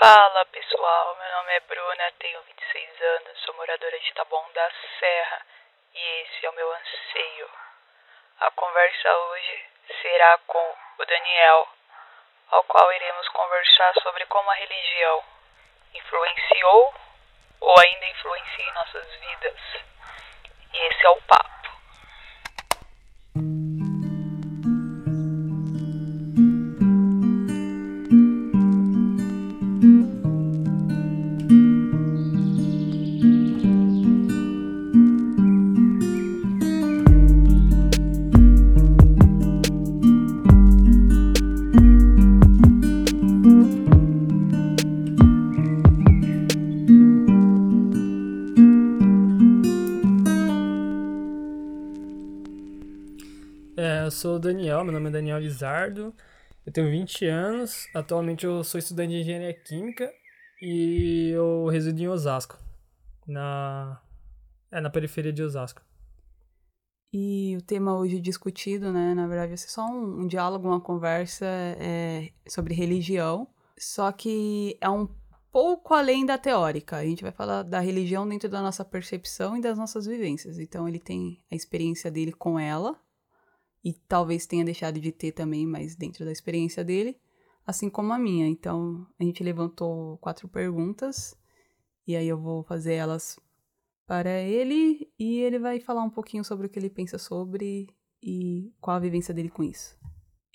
Fala pessoal, meu nome é Bruna, tenho 26 anos, sou moradora de Taboão da Serra e esse é o meu anseio. A conversa hoje será com o Daniel, ao qual iremos conversar sobre como a religião influenciou ou ainda influencia em nossas vidas. E esse é o papo. Daniel, Lizardo, eu tenho 20 anos, atualmente eu sou estudante de engenharia química e eu resido em Osasco, na, é, na periferia de Osasco. E o tema hoje discutido, né, na verdade, vai ser só um, um diálogo, uma conversa é, sobre religião, só que é um pouco além da teórica. A gente vai falar da religião dentro da nossa percepção e das nossas vivências. Então, ele tem a experiência dele com ela, e talvez tenha deixado de ter também, mas dentro da experiência dele, assim como a minha. Então, a gente levantou quatro perguntas, e aí eu vou fazer elas para ele e ele vai falar um pouquinho sobre o que ele pensa sobre e qual a vivência dele com isso.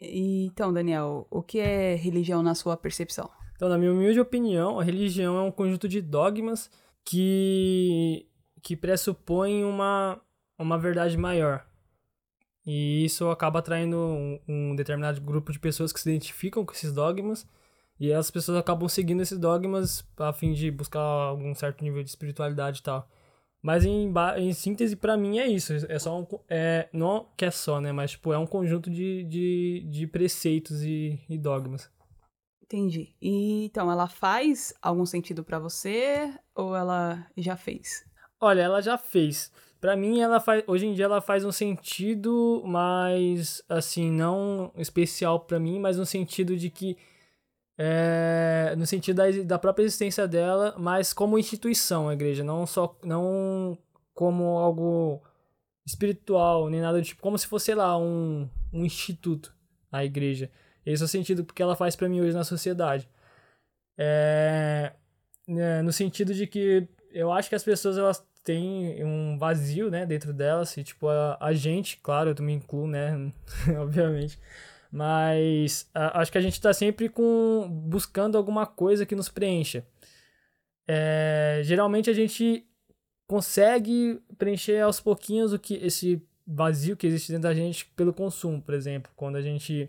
E, então, Daniel, o que é religião na sua percepção? Então, na minha humilde opinião, a religião é um conjunto de dogmas que, que pressupõem uma, uma verdade maior. E isso acaba atraindo um, um determinado grupo de pessoas que se identificam com esses dogmas e as pessoas acabam seguindo esses dogmas a fim de buscar algum certo nível de espiritualidade e tal. Mas em, em síntese, para mim, é isso. É só um. É, não que é só, né? Mas, tipo, é um conjunto de, de, de preceitos e, e dogmas. Entendi. E, então, ela faz algum sentido para você ou ela já fez? Olha, ela já fez. Para mim, ela faz, hoje em dia ela faz um sentido mais, assim, não especial para mim, mas no sentido de que é, no sentido da, da própria existência dela, mas como instituição a igreja, não só não como algo espiritual, nem nada do tipo, como se fosse, sei lá, um, um instituto, a igreja. Esse é o sentido que ela faz para mim hoje na sociedade. É, é, no sentido de que eu acho que as pessoas elas têm um vazio, né, dentro delas, e tipo, a, a gente, claro, eu também incluo, né, obviamente, mas a, acho que a gente está sempre com buscando alguma coisa que nos preencha. É, geralmente a gente consegue preencher aos pouquinhos o que esse vazio que existe dentro da gente pelo consumo, por exemplo, quando a gente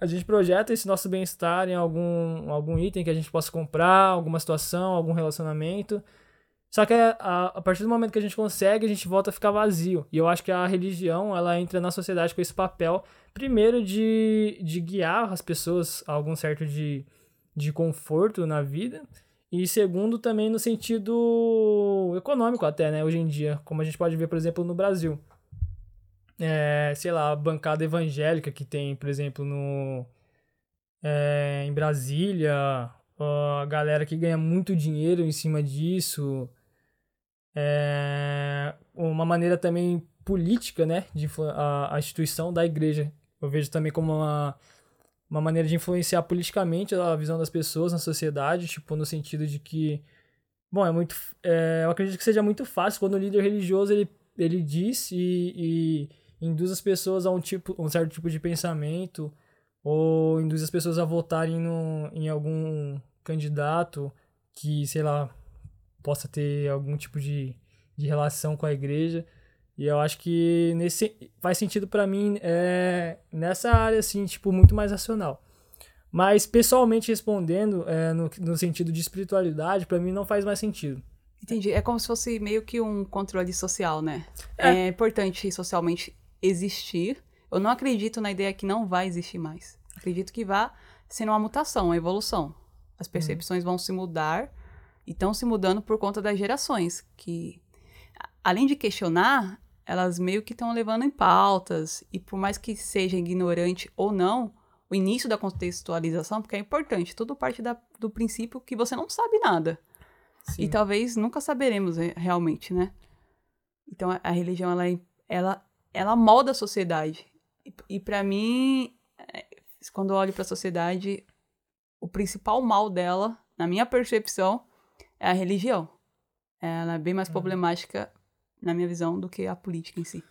a gente projeta esse nosso bem-estar em algum, algum item que a gente possa comprar, alguma situação, algum relacionamento. Só que a, a, partir do momento que a gente consegue, a gente volta a ficar vazio. E eu acho que a religião, ela entra na sociedade com esse papel primeiro de, de guiar as pessoas a algum certo de, de conforto na vida, e segundo também no sentido econômico até, né, hoje em dia, como a gente pode ver, por exemplo, no Brasil. É, sei lá, a bancada evangélica que tem, por exemplo, no é, em Brasília, a galera que ganha muito dinheiro em cima disso, é, uma maneira também política, né, de a, a instituição da igreja. Eu vejo também como uma, uma maneira de influenciar politicamente a visão das pessoas na sociedade, tipo, no sentido de que, bom, é muito, é, eu acredito que seja muito fácil quando o líder religioso ele, ele diz e, e induz as pessoas a um tipo, um certo tipo de pensamento ou induz as pessoas a votarem no, em algum candidato que, sei lá, possa ter algum tipo de, de relação com a igreja. E eu acho que nesse faz sentido para mim é, nessa área, assim, tipo, muito mais racional. Mas, pessoalmente respondendo, é, no, no sentido de espiritualidade, para mim não faz mais sentido. Entendi. É como se fosse meio que um controle social, né? É, é importante socialmente existir. Eu não acredito na ideia que não vai existir mais. Acredito que vá sendo uma mutação, uma evolução. As uhum. percepções vão se mudar e estão se mudando por conta das gerações, que além de questionar, elas meio que estão levando em pautas, e por mais que seja ignorante ou não, o início da contextualização, porque é importante. Tudo parte da, do princípio que você não sabe nada. Sim. E talvez nunca saberemos re- realmente, né? Então a, a religião ela, é- ela ela molda a sociedade. E, e para mim, é, quando eu olho para a sociedade, o principal mal dela, na minha percepção, é a religião. Ela é bem mais problemática na minha visão do que a política em si.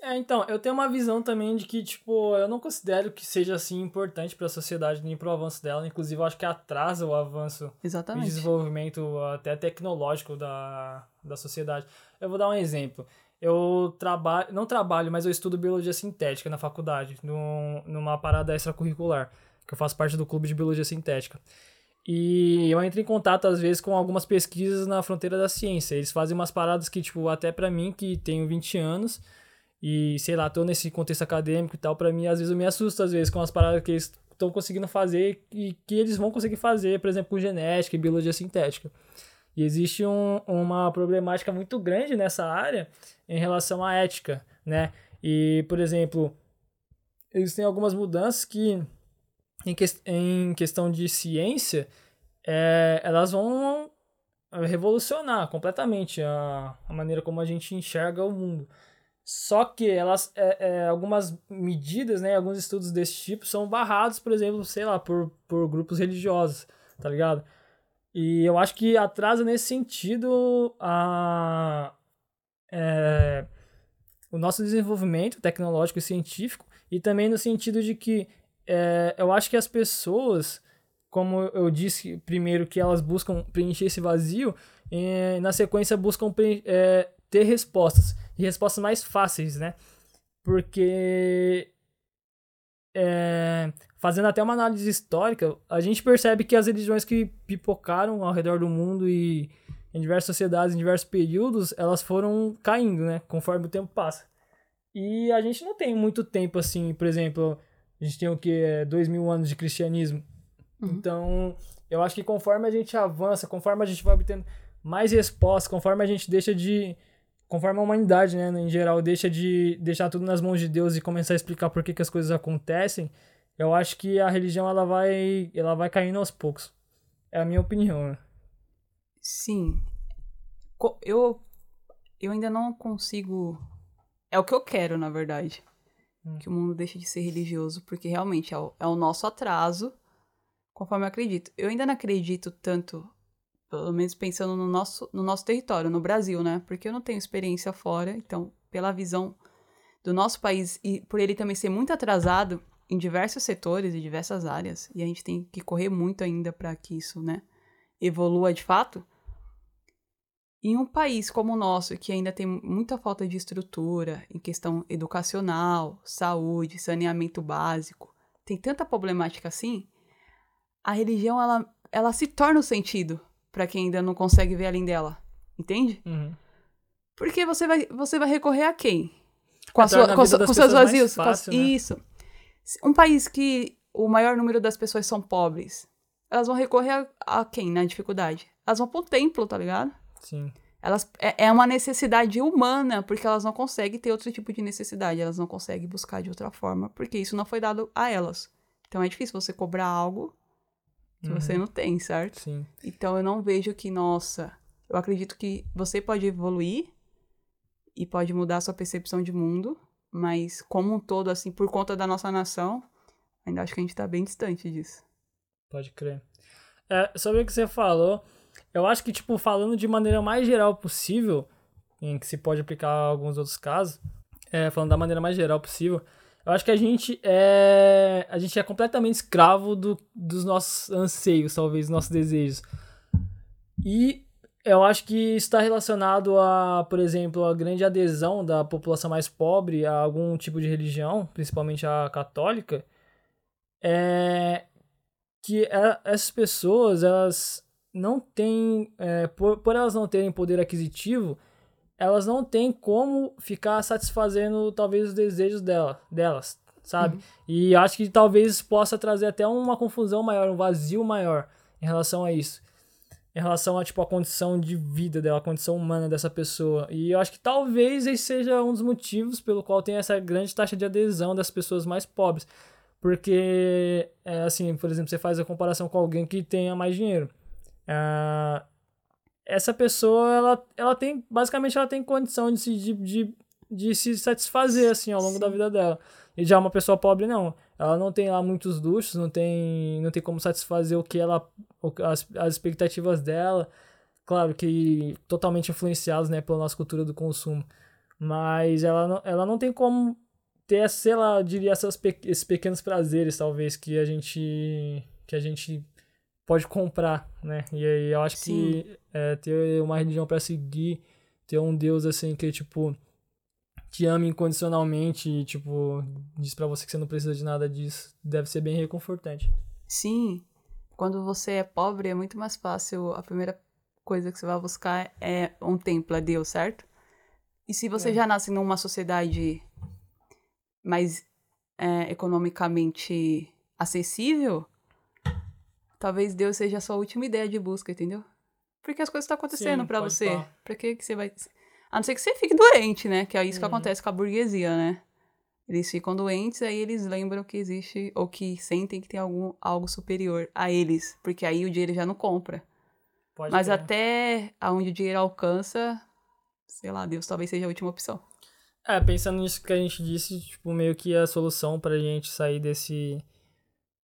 É, então, eu tenho uma visão também de que, tipo, eu não considero que seja assim importante para a sociedade nem para o avanço dela. Inclusive, eu acho que atrasa o avanço e Exatamente. desenvolvimento até tecnológico da, da sociedade. Eu vou dar um exemplo. Eu trabalho, não trabalho, mas eu estudo biologia sintética na faculdade, num, numa parada extracurricular, que eu faço parte do clube de biologia sintética. E eu entro em contato, às vezes, com algumas pesquisas na fronteira da ciência. Eles fazem umas paradas que, tipo, até pra mim, que tenho 20 anos, e sei lá, tô nesse contexto acadêmico e tal, pra mim, às vezes eu me assusto, às vezes, com as paradas que eles estão conseguindo fazer e que eles vão conseguir fazer, por exemplo, com genética e biologia sintética. E existe um, uma problemática muito grande nessa área em relação à ética, né? E, por exemplo, existem algumas mudanças que, em, que, em questão de ciência, é, elas vão revolucionar completamente a, a maneira como a gente enxerga o mundo. Só que elas, é, é, algumas medidas, né, alguns estudos desse tipo são barrados, por exemplo, sei lá, por, por grupos religiosos, tá ligado? E eu acho que atrasa nesse sentido a, é, o nosso desenvolvimento tecnológico e científico, e também no sentido de que é, eu acho que as pessoas, como eu disse primeiro, que elas buscam preencher esse vazio, e na sequência buscam é, ter respostas, e respostas mais fáceis, né? Porque é, fazendo até uma análise histórica, a gente percebe que as religiões que pipocaram ao redor do mundo e em diversas sociedades, em diversos períodos, elas foram caindo, né? Conforme o tempo passa. E a gente não tem muito tempo assim, por exemplo, a gente tem o que? Dois mil anos de cristianismo. Uhum. Então, eu acho que conforme a gente avança, conforme a gente vai obtendo mais respostas, conforme a gente deixa de. Conforme a humanidade, né, em geral, deixa de deixar tudo nas mãos de Deus e começar a explicar por que, que as coisas acontecem, eu acho que a religião ela vai, ela vai caindo aos poucos. É a minha opinião, né? Sim. Eu, eu ainda não consigo. É o que eu quero, na verdade. Hum. Que o mundo deixe de ser religioso, porque realmente é o, é o nosso atraso, conforme eu acredito. Eu ainda não acredito tanto, pelo menos pensando no nosso, no nosso território, no Brasil, né? Porque eu não tenho experiência fora, então, pela visão do nosso país e por ele também ser muito atrasado em diversos setores e diversas áreas, e a gente tem que correr muito ainda para que isso, né, evolua de fato. Em um país como o nosso, que ainda tem muita falta de estrutura em questão educacional, saúde, saneamento básico, tem tanta problemática assim, a religião ela, ela se torna o sentido para quem ainda não consegue ver além dela, entende? Uhum. Porque você vai, você vai recorrer a quem? Com, a sua, a com, com seus vazios? com as- fácil, né? Isso. Um país que o maior número das pessoas são pobres, elas vão recorrer a, a quem na dificuldade? Elas vão pro templo, tá ligado? Sim. Elas, é, é uma necessidade humana, porque elas não conseguem ter outro tipo de necessidade, elas não conseguem buscar de outra forma, porque isso não foi dado a elas. Então é difícil você cobrar algo que Uhum. você não tem, certo? Sim. Então eu não vejo que, nossa, eu acredito que você pode evoluir e pode mudar a sua percepção de mundo, mas como um todo, assim, por conta da nossa nação, ainda acho que a gente tá bem distante disso. Pode crer. É, sobre o que você falou, eu acho que, tipo, falando de maneira mais geral possível, em que se pode aplicar a alguns outros casos, é, falando da maneira mais geral possível, eu acho que a gente é, a gente é completamente escravo do, dos nossos anseios, talvez, dos nossos desejos. E eu acho que está relacionado a, por exemplo, a grande adesão da população mais pobre a algum tipo de religião, principalmente a católica, é que é- essas pessoas, elas não têm, é, por, por elas não terem poder aquisitivo, elas não têm como ficar satisfazendo talvez os desejos dela, delas, sabe? E acho que talvez isso possa trazer até uma confusão maior, um vazio maior em relação a isso. Em relação a, tipo, a condição de vida dela, a condição humana dessa pessoa. E eu acho que talvez esse seja um dos motivos pelo qual tem essa grande taxa de adesão das pessoas mais pobres. Porque, é, assim, por exemplo, você faz a comparação com alguém que tenha mais dinheiro. É, essa pessoa, ela, ela tem, basicamente, ela tem condição de se, de, de, de se satisfazer, assim, ao longo Sim. da vida dela. E já uma pessoa pobre, não. Ela não tem lá muitos luxos, não tem, não tem como satisfazer o que ela, as, as expectativas dela. Claro que totalmente influenciados, né, pela nossa cultura do consumo. Mas ela não, ela não tem como ter, sei lá, eu diria, essas, esses pequenos prazeres, talvez, que a gente, que a gente pode comprar, né? E aí eu acho Sim. que é, ter uma religião para seguir, ter um Deus, assim, que, tipo, te ama incondicionalmente e, tipo, diz para você que você não precisa de nada disso, deve ser bem reconfortante. Sim. Quando você é pobre, é muito mais fácil. A primeira coisa que você vai buscar é um templo, é Deus, certo? E se você é. já nasce numa sociedade mais é, economicamente acessível, talvez Deus seja a sua última ideia de busca, entendeu? Porque as coisas estão acontecendo para você. Pra, pra que, que você vai. A não ser que você fique doente, né? Que é isso uhum. que acontece com a burguesia, né? Eles ficam doentes, aí eles lembram que existe, ou que sentem que tem algum, algo superior a eles. Porque aí o dinheiro já não compra. Pode Mas até aonde o dinheiro alcança, sei lá, Deus talvez seja a última opção. É, pensando nisso que a gente disse, tipo, meio que a solução pra gente sair desse,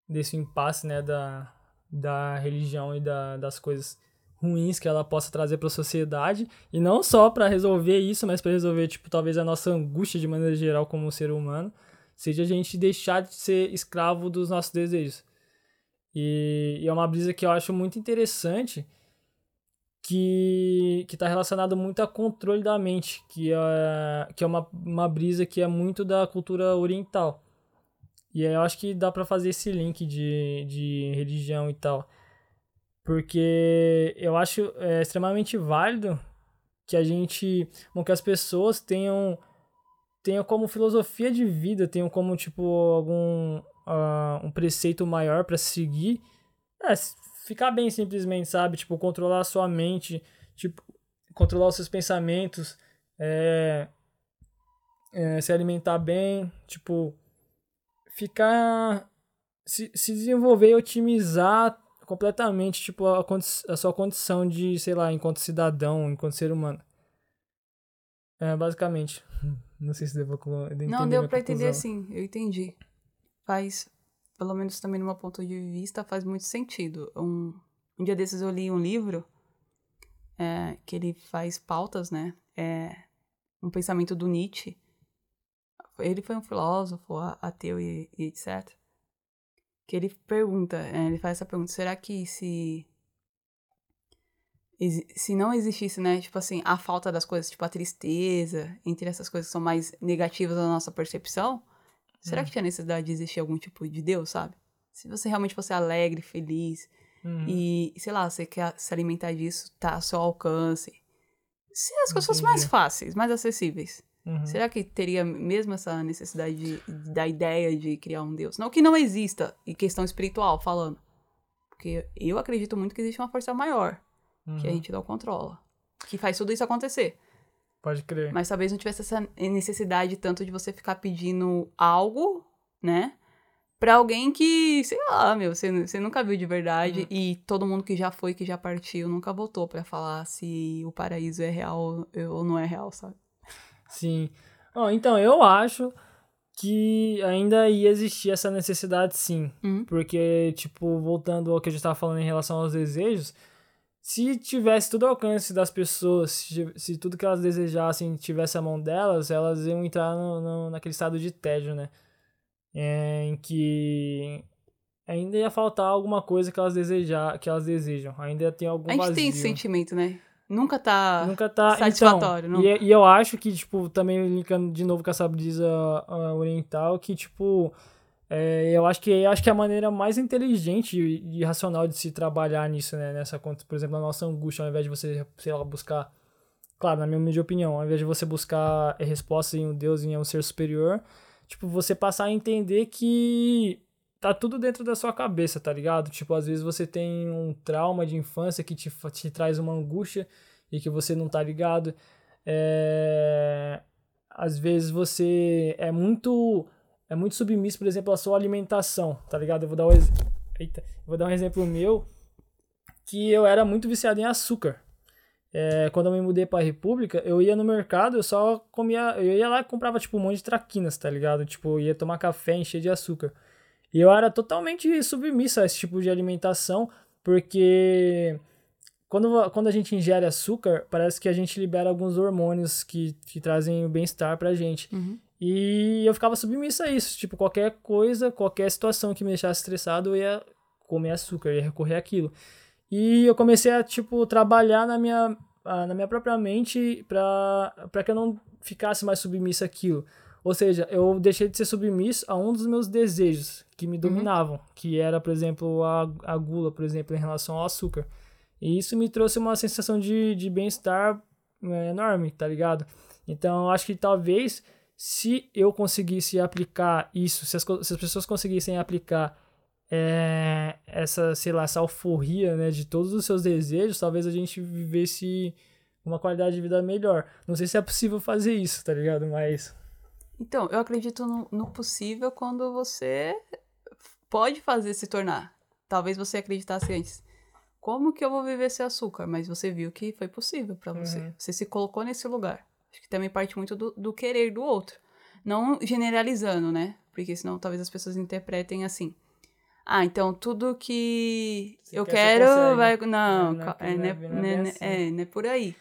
desse impasse, né, da, da religião e da, das coisas ruins que ela possa trazer para a sociedade e não só para resolver isso, mas para resolver tipo talvez a nossa angústia de maneira geral como ser humano, seja a gente deixar de ser escravo dos nossos desejos. E, e é uma brisa que eu acho muito interessante que que está relacionado muito a controle da mente, que é que é uma, uma brisa que é muito da cultura oriental. E aí eu acho que dá para fazer esse link de, de religião e tal. Porque eu acho é, extremamente válido que a gente, bom, que as pessoas tenham tenham como filosofia de vida, tenham como tipo algum uh, um preceito maior para seguir, é, ficar bem simplesmente, sabe? Tipo controlar a sua mente, tipo controlar os seus pensamentos, é, é, se alimentar bem, tipo ficar se, se desenvolver e otimizar completamente, tipo, a, a sua condição de, sei lá, enquanto cidadão, enquanto ser humano. É, basicamente. Não sei se deu pra. Não, deu pra entender sim, eu entendi. Faz, pelo menos também numa ponto de vista, faz muito sentido. Um, um dia desses eu li um livro é, que ele faz pautas, né? É um pensamento do Nietzsche. Ele foi um filósofo, ateu e, e etc que ele pergunta, é, ele faz essa pergunta, será que se se não existisse, né, tipo assim, a falta das coisas, tipo a tristeza, entre essas coisas que são mais negativas da nossa percepção, será que hum. tinha necessidade de existir algum tipo de Deus, sabe? Se você realmente fosse alegre, feliz, uhum. e, sei lá, você quer se alimentar disso, tá ao seu alcance. Se as coisas fossem mais fáceis, mais acessíveis, Uhum. Será que teria mesmo essa necessidade de, da ideia de criar um Deus? Não que não exista, em questão espiritual falando. Porque eu acredito muito que existe uma força maior, uhum. que a uhum. gente não controla, que faz tudo isso acontecer. Pode crer. Mas talvez não tivesse essa necessidade tanto de você ficar pedindo algo, né? Pra alguém que, sei lá, meu, você, você nunca viu de verdade uhum. e todo mundo que já foi, que já partiu, nunca voltou para falar se o paraíso é real ou não é real, sabe? Sim. Oh, então, eu acho que ainda ia existir essa necessidade, sim. Uhum. Porque, tipo, voltando ao que a gente estava falando em relação aos desejos, se tivesse tudo ao alcance das pessoas, se, se tudo que elas desejassem tivesse a mão delas, elas iam entrar no, no naquele estado de tédio, né? É, em que ainda ia faltar alguma coisa que elas, desejar, que elas desejam. Ainda tem algum. A gente vazio. tem esse sentimento, né? Nunca tá, Nunca tá satisfatório. Então, e, e, eu acho que, tipo, também linkando de novo com essa brisa uh, oriental, que, tipo, é, eu acho que acho que é a maneira mais inteligente e, racional de se trabalhar nisso, né? Nessa conta, por exemplo, a nossa angústia, ao invés de você, sei lá, buscar. Claro, na minha humilde opinião, ao invés de você buscar resposta em um Deus, em um ser superior, tipo, você passar a entender que tá tudo dentro da sua cabeça, tá ligado? Tipo, às vezes você tem um trauma de infância que te, te traz uma angústia e que você não tá ligado. É... Às vezes você é muito é muito submisso, por exemplo, à sua alimentação, tá ligado? Eu vou dar um, ex... Eita, vou dar um exemplo meu, que eu era muito viciado em açúcar. É, quando eu me mudei pra República, eu ia no mercado, eu só comia. Eu ia lá e comprava, tipo, um monte de traquinas, tá ligado? Tipo, ia tomar café encher de açúcar. E eu era totalmente submisso a esse tipo de alimentação, porque quando, quando a gente ingere açúcar, parece que a gente libera alguns hormônios que, que trazem o bem-estar pra gente. Uhum. E eu ficava submisso a isso. Tipo, qualquer coisa, qualquer situação que me deixasse estressado, eu ia comer açúcar, ia recorrer àquilo. E eu comecei a, tipo, trabalhar na minha, na minha própria mente para que eu não ficasse mais submisso àquilo. Ou seja, eu deixei de ser submisso a um dos meus desejos que me dominavam, uhum. que era, por exemplo, a, a gula, por exemplo, em relação ao açúcar. E isso me trouxe uma sensação de, de bem-estar é, enorme, tá ligado? Então, eu acho que talvez se eu conseguisse aplicar isso, se as, se as pessoas conseguissem aplicar é, essa, sei lá, essa alforria, né, de todos os seus desejos, talvez a gente vivesse uma qualidade de vida melhor. Não sei se é possível fazer isso, tá ligado? Mas. Então, eu acredito no, no possível quando você pode fazer se tornar. Talvez você acreditasse antes. Como que eu vou viver sem açúcar? Mas você viu que foi possível para você. Uhum. Você se colocou nesse lugar. Acho que também parte muito do, do querer do outro. Não generalizando, né? Porque senão talvez as pessoas interpretem assim ah, então tudo que você eu quer, quero vai. Não, não, é, não, é, não, é, assim. é, não é por aí.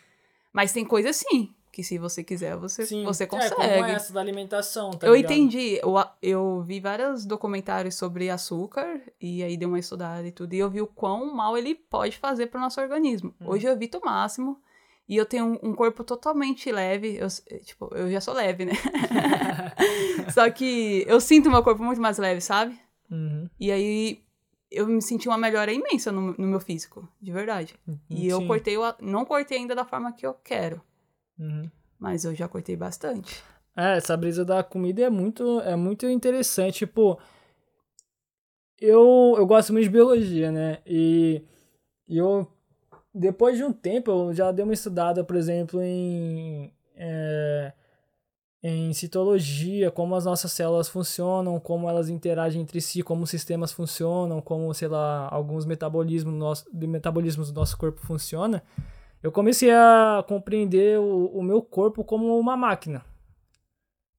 Mas tem coisa assim, que se você quiser, você, Sim. você consegue. É, como essa da alimentação, tá Eu ligado? entendi. Eu, eu vi vários documentários sobre açúcar, e aí dei uma estudada e tudo, e eu vi o quão mal ele pode fazer pro nosso organismo. Hum. Hoje eu evito o máximo, e eu tenho um, corpo totalmente leve. Eu, tipo, eu já sou leve, né? Só que eu sinto meu corpo muito mais leve, sabe? Uhum. E aí eu me senti uma melhora imensa no, no meu físico, de verdade. Uhum, e eu cortei, não cortei ainda da forma que eu quero. Uhum. Mas eu já cortei bastante. É, essa brisa da comida é muito, é muito interessante. Tipo, eu, eu gosto muito de biologia, né? E, e eu, depois de um tempo, eu já dei uma estudada, por exemplo, em. É, em citologia, como as nossas células funcionam, como elas interagem entre si, como os sistemas funcionam, como, sei lá, alguns metabolismos do nosso, de metabolismos do nosso corpo funciona, eu comecei a compreender o, o meu corpo como uma máquina.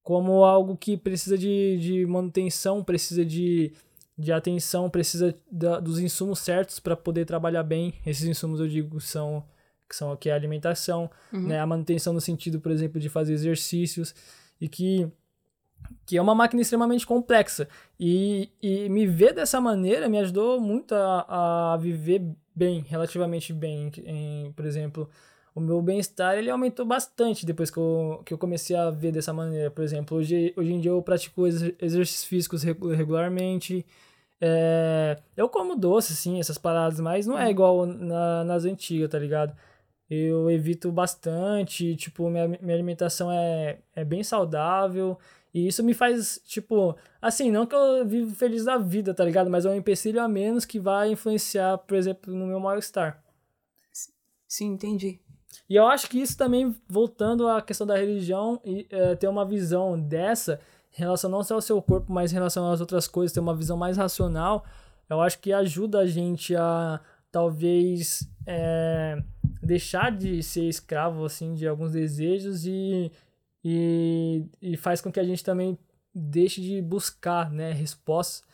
Como algo que precisa de, de manutenção, precisa de, de atenção, precisa da, dos insumos certos para poder trabalhar bem. Esses insumos, eu digo, são que são aqui a alimentação, uhum. né, a manutenção no sentido, por exemplo, de fazer exercícios e que que é uma máquina extremamente complexa e, e me ver dessa maneira me ajudou muito a, a viver bem, relativamente bem, em, por exemplo, o meu bem-estar ele aumentou bastante depois que eu, que eu comecei a ver dessa maneira, por exemplo, hoje, hoje em dia eu pratico exercícios físicos regularmente, é, eu como doce, sim, essas paradas, mas não é uhum. igual na, nas antigas, tá ligado? eu evito bastante, tipo, minha, minha alimentação é, é bem saudável. E isso me faz, tipo, assim, não que eu vivo feliz da vida, tá ligado? Mas é um empecilho a menos que vai influenciar, por exemplo, no meu mal-estar. Sim, entendi. E eu acho que isso também, voltando à questão da religião, e é, ter uma visão dessa, em relação não só ao seu corpo, mas em relação às outras coisas, ter uma visão mais racional, eu acho que ajuda a gente a talvez é, deixar de ser escravo assim de alguns desejos e, e, e faz com que a gente também deixe de buscar né, respostas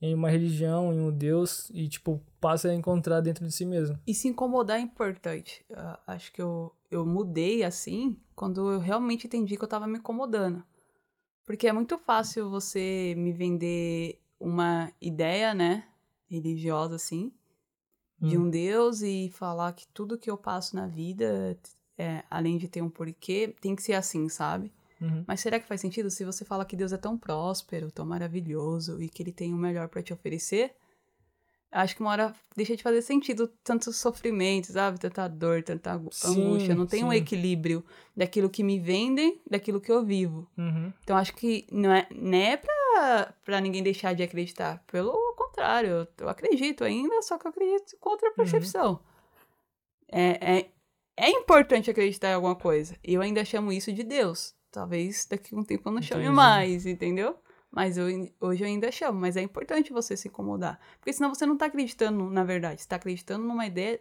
em uma religião, em um Deus e tipo passe a encontrar dentro de si mesmo. E se incomodar é importante. Uh, acho que eu, eu mudei assim quando eu realmente entendi que eu estava me incomodando. Porque é muito fácil você me vender uma ideia, né, religiosa assim, de um hum. Deus e falar que tudo que eu passo na vida, é, além de ter um porquê, tem que ser assim, sabe? Uhum. Mas será que faz sentido se você fala que Deus é tão próspero, tão maravilhoso e que ele tem o melhor para te oferecer? Acho que uma hora deixa de fazer sentido tanto sofrimento, sabe? Tanta dor, tanta sim, angústia. Não tem sim. um equilíbrio daquilo que me vendem, daquilo que eu vivo. Uhum. Então acho que não é, não é pra, pra ninguém deixar de acreditar. Pelo contrário, eu acredito ainda, só que eu acredito com outra uhum. percepção. Uhum. É, é, é importante acreditar em alguma coisa. Eu ainda chamo isso de Deus. Talvez daqui a um tempo eu não chame mais, entendeu? Mas eu, hoje eu ainda chamo, mas é importante você se incomodar. Porque senão você não tá acreditando na verdade, você tá acreditando numa ideia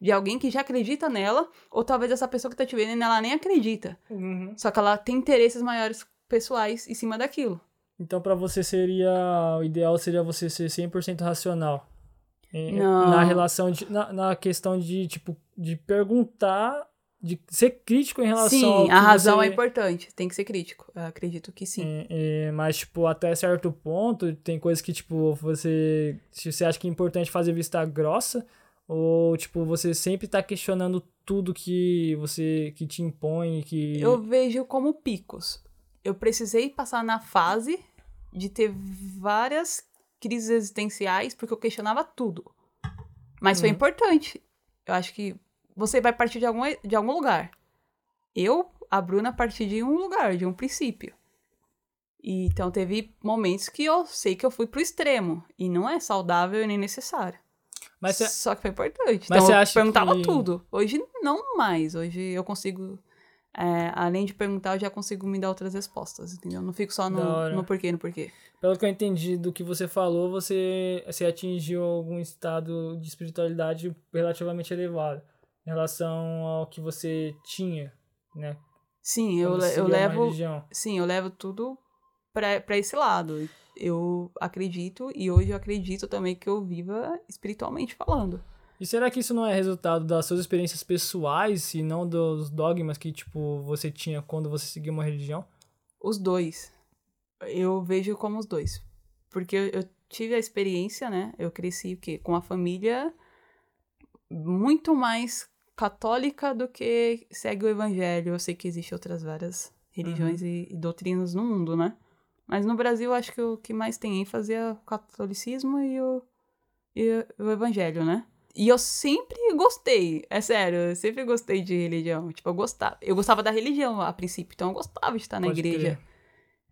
de alguém que já acredita nela, ou talvez essa pessoa que tá te vendo, ela nem acredita. Uhum. Só que ela tem interesses maiores pessoais em cima daquilo. Então, pra você seria. O ideal seria você ser 100% racional. Não. Na relação de. Na, na questão de, tipo, de perguntar. De ser crítico em relação ao sim, a razão você- é importante, tem que ser crítico. Eu acredito que sim. É, é, mas, tipo, até certo ponto, tem coisas que, tipo, você. Se você acha que é importante fazer vista grossa, ou, tipo, você sempre tá questionando tudo que você. que te impõe, que. Eu vejo como picos. Eu precisei passar na fase de ter várias crises existenciais porque eu questionava tudo. Mas foi Uhum. importante. Eu acho que você vai partir de algum, de algum lugar. Eu, a Bruna, parti de um lugar, de um princípio. E, então teve momentos que eu sei que eu fui pro extremo. E não é saudável e nem necessário. Mas você. Só que foi importante. Mas então você eu acha perguntava que- tudo. Hoje não mais. Hoje eu consigo. é, além de perguntar, eu já consigo me dar outras respostas, entendeu? Não fico só no, no porquê, no porquê. Pelo que eu entendi do que você falou, você, você atingiu algum estado de espiritualidade relativamente elevado em relação ao que você tinha, né? Sim, eu, eu levo. Sim, eu levo tudo pra, pra esse lado. Eu acredito, e hoje eu acredito também que eu viva espiritualmente falando. E será que isso não é resultado das suas experiências pessoais e não dos dogmas que, tipo, você tinha quando você seguia uma religião? Os dois. Eu vejo como os dois. Porque eu, eu tive a experiência, né? Eu cresci o quê? Com uma família muito mais católica do que segue o evangelho. Eu sei que existem outras várias religiões e, e doutrinas no mundo, né? Mas no Brasil, acho que o que mais tem ênfase é o catolicismo e o, e o evangelho, né? E eu sempre gostei, é sério, eu sempre gostei de religião. Tipo, eu gostava. Eu gostava da religião a princípio, então eu gostava de estar na Pode igreja. crer.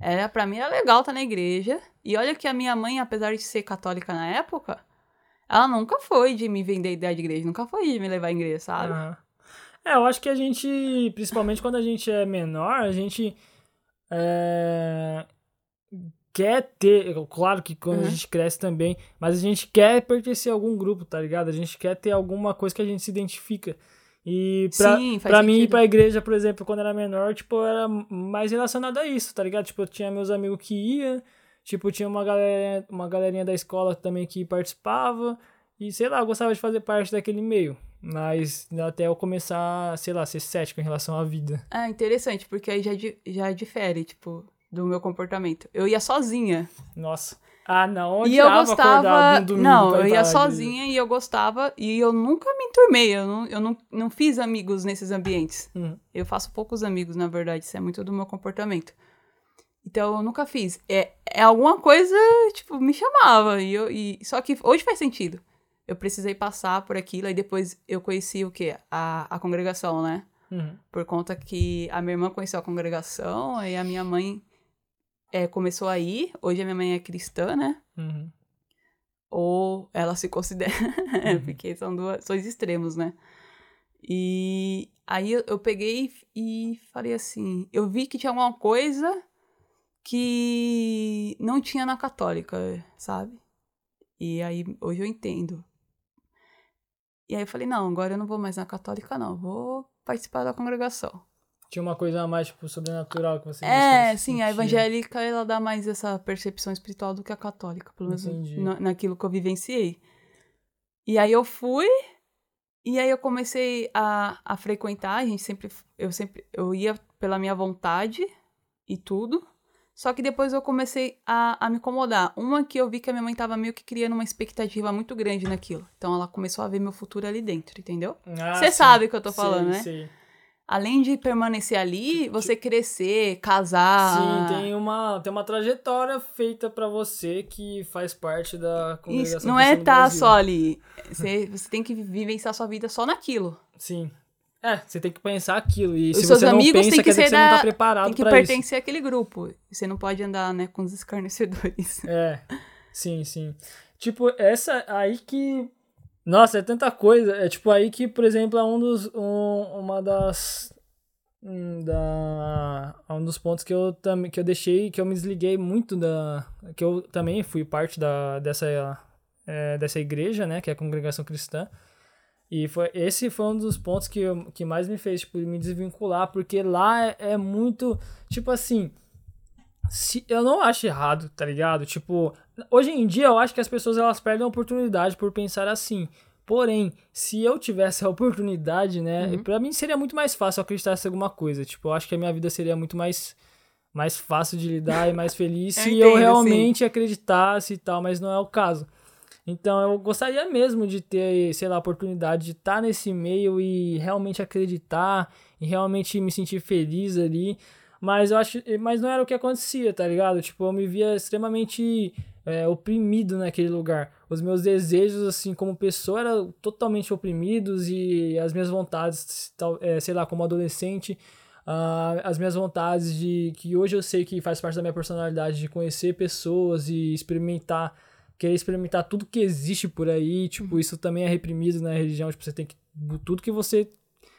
Era, pra mim era legal estar na igreja. E olha que a minha mãe, apesar de ser católica na época, ela nunca foi de me vender ideia de igreja, nunca foi de me levar à igreja, sabe? Aham. É, eu acho que a gente, principalmente quando a gente é menor, a gente é, quer ter, claro que quando a Uhum. gente cresce também, mas a gente quer pertencer a algum grupo, tá ligado? A gente quer ter alguma coisa que a gente se identifica. E pra, Sim, faz pra mim ir pra igreja, por exemplo, quando era menor, tipo, era mais relacionado a isso, tá ligado? Tipo, eu tinha meus amigos que ia, tipo, tinha uma galera, uma galerinha da escola também que participava, e sei lá, eu gostava de fazer parte daquele meio. Mas até eu começar, sei lá, ser cético em relação à vida. É interessante, porque aí já, já difere, tipo, do meu comportamento. Eu ia sozinha. Nossa. Ah, não, eu e eu gostava. no Não, eu ia sozinha e eu gostava. E eu nunca me enturmei. Eu não, eu não, não fiz amigos nesses ambientes. Hum. Eu faço poucos amigos, na verdade. Isso é muito do meu comportamento. Então eu nunca fiz. É, é alguma coisa, tipo, me chamava. E eu, e, só que hoje faz sentido. Eu precisei passar por aquilo. Aí depois eu conheci o quê? A, a congregação, né? Uhum. Por conta que a minha irmã conheceu a congregação. Aí a minha mãe é, começou a ir. Hoje a minha mãe é cristã, né? Uhum. ou ela se considera, Uhum. porque são duas, dois extremos, né? E aí eu, eu peguei e falei assim, eu vi que tinha alguma coisa que não tinha na católica, sabe? E aí hoje eu entendo. E aí eu falei, não, agora eu não vou mais na católica, não, vou participar da congregação. Tinha uma coisa a mais, tipo, sobrenatural que você É, sim, a sentia. evangélica ela dá mais essa percepção espiritual do que a católica, pelo menos na- naquilo que eu vivenciei. E aí eu fui, e aí eu comecei a, a frequentar, a gente sempre, eu sempre, eu ia pela minha vontade e tudo, só que depois eu comecei a, a me incomodar. Uma que eu vi que a minha mãe tava meio que criando uma expectativa muito grande naquilo, então ela começou a ver meu futuro ali dentro, entendeu? Ah, Você sim. sabe o que eu tô falando, né? sei. Além de permanecer ali, você crescer, casar... Sim, tem uma, tem uma trajetória feita pra você que faz parte da congregação Isso, não é estar Brasil. só ali. Você, você tem que vivenciar sua vida só naquilo. Sim. É, você tem que pensar aquilo. E Os se seus você não amigos pensa, têm que ser você não da- tá preparado tem que pra isso. pertencer àquele grupo. Você não pode andar, né, com os escarnecedores. É, sim, sim. Tipo, essa aí que. Nossa, é tanta coisa. É tipo aí que, por exemplo, é um dos. um- uma das. hum, da um dos pontos que eu também que eu deixei que eu me desliguei muito da que eu também fui parte da dessa é, dessa igreja né que é a congregação cristã e foi esse foi um dos pontos que, eu, que mais me fez tipo, me desvincular porque lá é, é muito tipo assim se, eu não acho errado, tá ligado? Tipo, hoje em dia eu acho que as pessoas elas perdem a oportunidade por pensar assim. Porém, se eu tivesse a oportunidade, né, uhum. para mim seria muito mais fácil acreditar em alguma coisa. Tipo, eu acho que a minha vida seria muito mais mais fácil de lidar e mais feliz se eu, entendo, eu realmente sim. acreditasse e tal, mas não é o caso. Então, eu gostaria mesmo de ter, sei lá, a oportunidade de estar nesse meio e realmente acreditar e realmente me sentir feliz ali. Mas eu acho, mas não era o que acontecia, tá ligado? Tipo, eu me via extremamente é, oprimido naquele lugar. Os meus desejos, assim, como pessoa, eram totalmente oprimidos e as minhas vontades, é, sei lá, como adolescente, uh, as minhas vontades de que hoje eu sei que faz parte da minha personalidade de conhecer pessoas e experimentar, querer experimentar tudo que existe por aí, tipo, uhum. isso também é reprimido na religião, tipo, você tem que tudo que você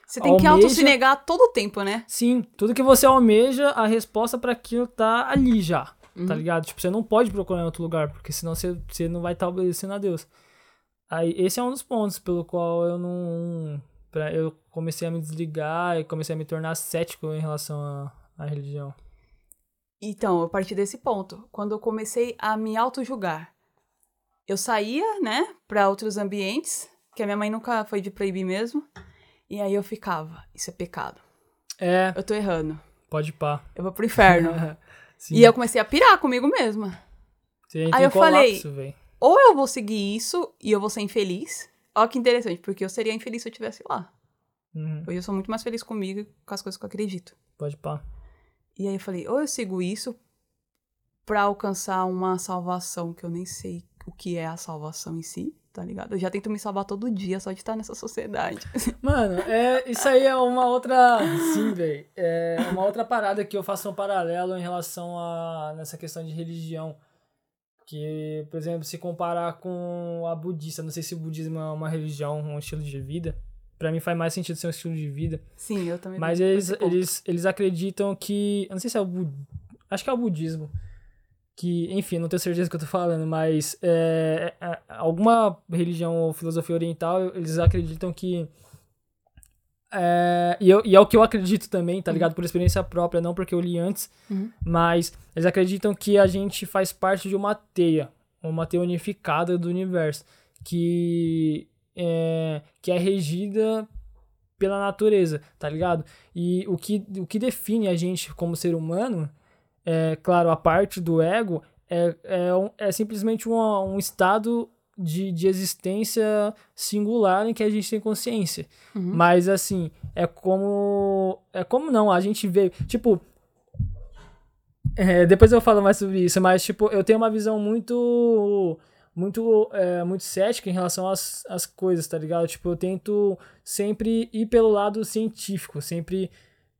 você tem almeja, que auto se negar todo o tempo, né? Sim, tudo que você almeja, a resposta para aquilo tá ali já. Tá uhum. Tá ligado? Tipo, você não pode procurar em outro lugar, porque senão você, você não vai estar tá obedecendo a Deus. Aí, esse é um dos pontos pelo qual eu não. Pra, eu comecei a me desligar e comecei a me tornar cético em relação à, à religião. Então, eu parti desse ponto. Quando eu comecei a me auto-julgar, eu saía, né, para outros ambientes, que a minha mãe nunca foi de proibir mesmo. E aí eu ficava, isso é pecado. É. Eu tô errando. Pode pá. Eu vou pro inferno. e eu comecei a pirar comigo mesma. Sim, aí eu colapso, falei, véio. ou eu vou seguir isso e eu vou ser infeliz. Olha que interessante, porque eu seria infeliz se eu estivesse lá. Uhum. Hoje eu sou muito mais feliz comigo e com as coisas que eu acredito. Pode pá. E aí eu falei, ou eu sigo isso para alcançar uma salvação que eu nem sei o que é a salvação em si, tá ligado? Eu já tento me salvar todo dia só de estar nessa sociedade. Mano, é, isso aí é uma outra. Sim, velho. É uma outra parada que eu faço um paralelo em relação a. nessa questão de religião. Que, por exemplo, se comparar com a budista, não sei se o budismo é uma religião, um estilo de vida. Pra mim faz mais sentido ser um estilo de vida. Sim, eu também. Mas eles, eles, eles acreditam que. Eu não sei se é o. Bud... Acho que é o budismo que, enfim, não tenho certeza do que eu tô falando, mas é, é, é, alguma religião ou filosofia oriental, eles acreditam que. É, e, eu, e é o que eu acredito também, tá uhum. ligado? Por experiência própria, não porque eu li antes, uhum. mas eles acreditam que a gente faz parte de uma teia, uma teia unificada do universo, que é, que é regida pela natureza, tá ligado? E o que, o que define a gente como ser humano é, claro, a parte do ego é, é, é simplesmente um, um estado de, de existência singular em que a gente tem consciência. Uhum. Mas, assim, é como. É como não, a gente vê. Tipo. É, depois eu falo mais sobre isso, mas, tipo, eu tenho uma visão muito. Muito, é, muito cética em relação às, às coisas, tá ligado? Tipo, eu tento sempre ir pelo lado científico, sempre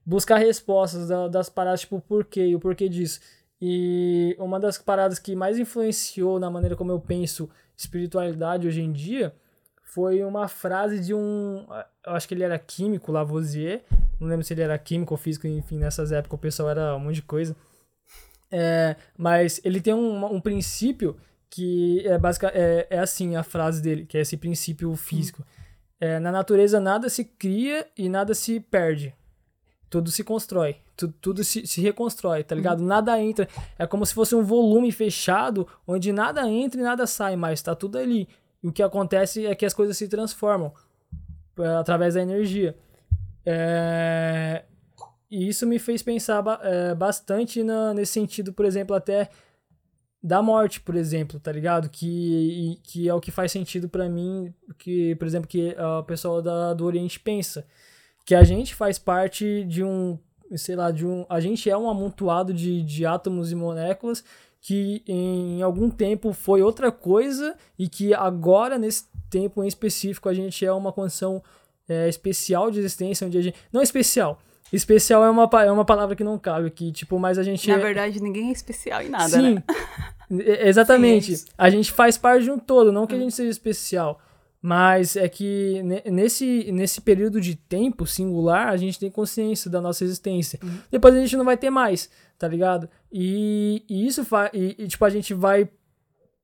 buscar respostas das paradas, tipo, o porquê e o porquê disso. E uma das paradas que mais influenciou na maneira como eu penso espiritualidade hoje em dia foi uma frase de um. Eu acho que ele era químico, Lavoisier. Não lembro se ele era químico ou físico, enfim, nessas épocas o pessoal era um monte de coisa. É, mas ele tem um, um princípio que é, basic, é, é assim a frase dele, que é esse princípio físico. É, na natureza nada se cria e nada se perde tudo se constrói, tudo, tudo se, se reconstrói, tá ligado? Uhum. Nada entra. É como se fosse um volume fechado, onde nada entra e nada sai mais, tá tudo ali. E o que acontece é que as coisas se transformam é, através da energia. É... E isso me fez pensar é, bastante na, nesse sentido, por exemplo, até da morte, por exemplo, tá ligado? Que, que é o que faz sentido para mim, que, por exemplo, que o pessoal da, do Oriente pensa que a gente faz parte de um, sei lá, de um, a gente é um amontoado de, de átomos e moléculas que em algum tempo foi outra coisa e que agora nesse tempo em específico a gente é uma condição é, especial de existência onde a gente não especial Especial é uma, é uma palavra que não cabe aqui, tipo, mas a gente. Na é... verdade, ninguém é especial em nada, Sim, né? exatamente. Sim, é a gente faz parte de um todo, não que a hum. gente seja especial. Mas é que nesse, nesse período de tempo singular, a gente tem consciência da nossa existência. Uhum. Depois a gente não vai ter mais, tá ligado? E, e isso faz. E, e, tipo, a gente vai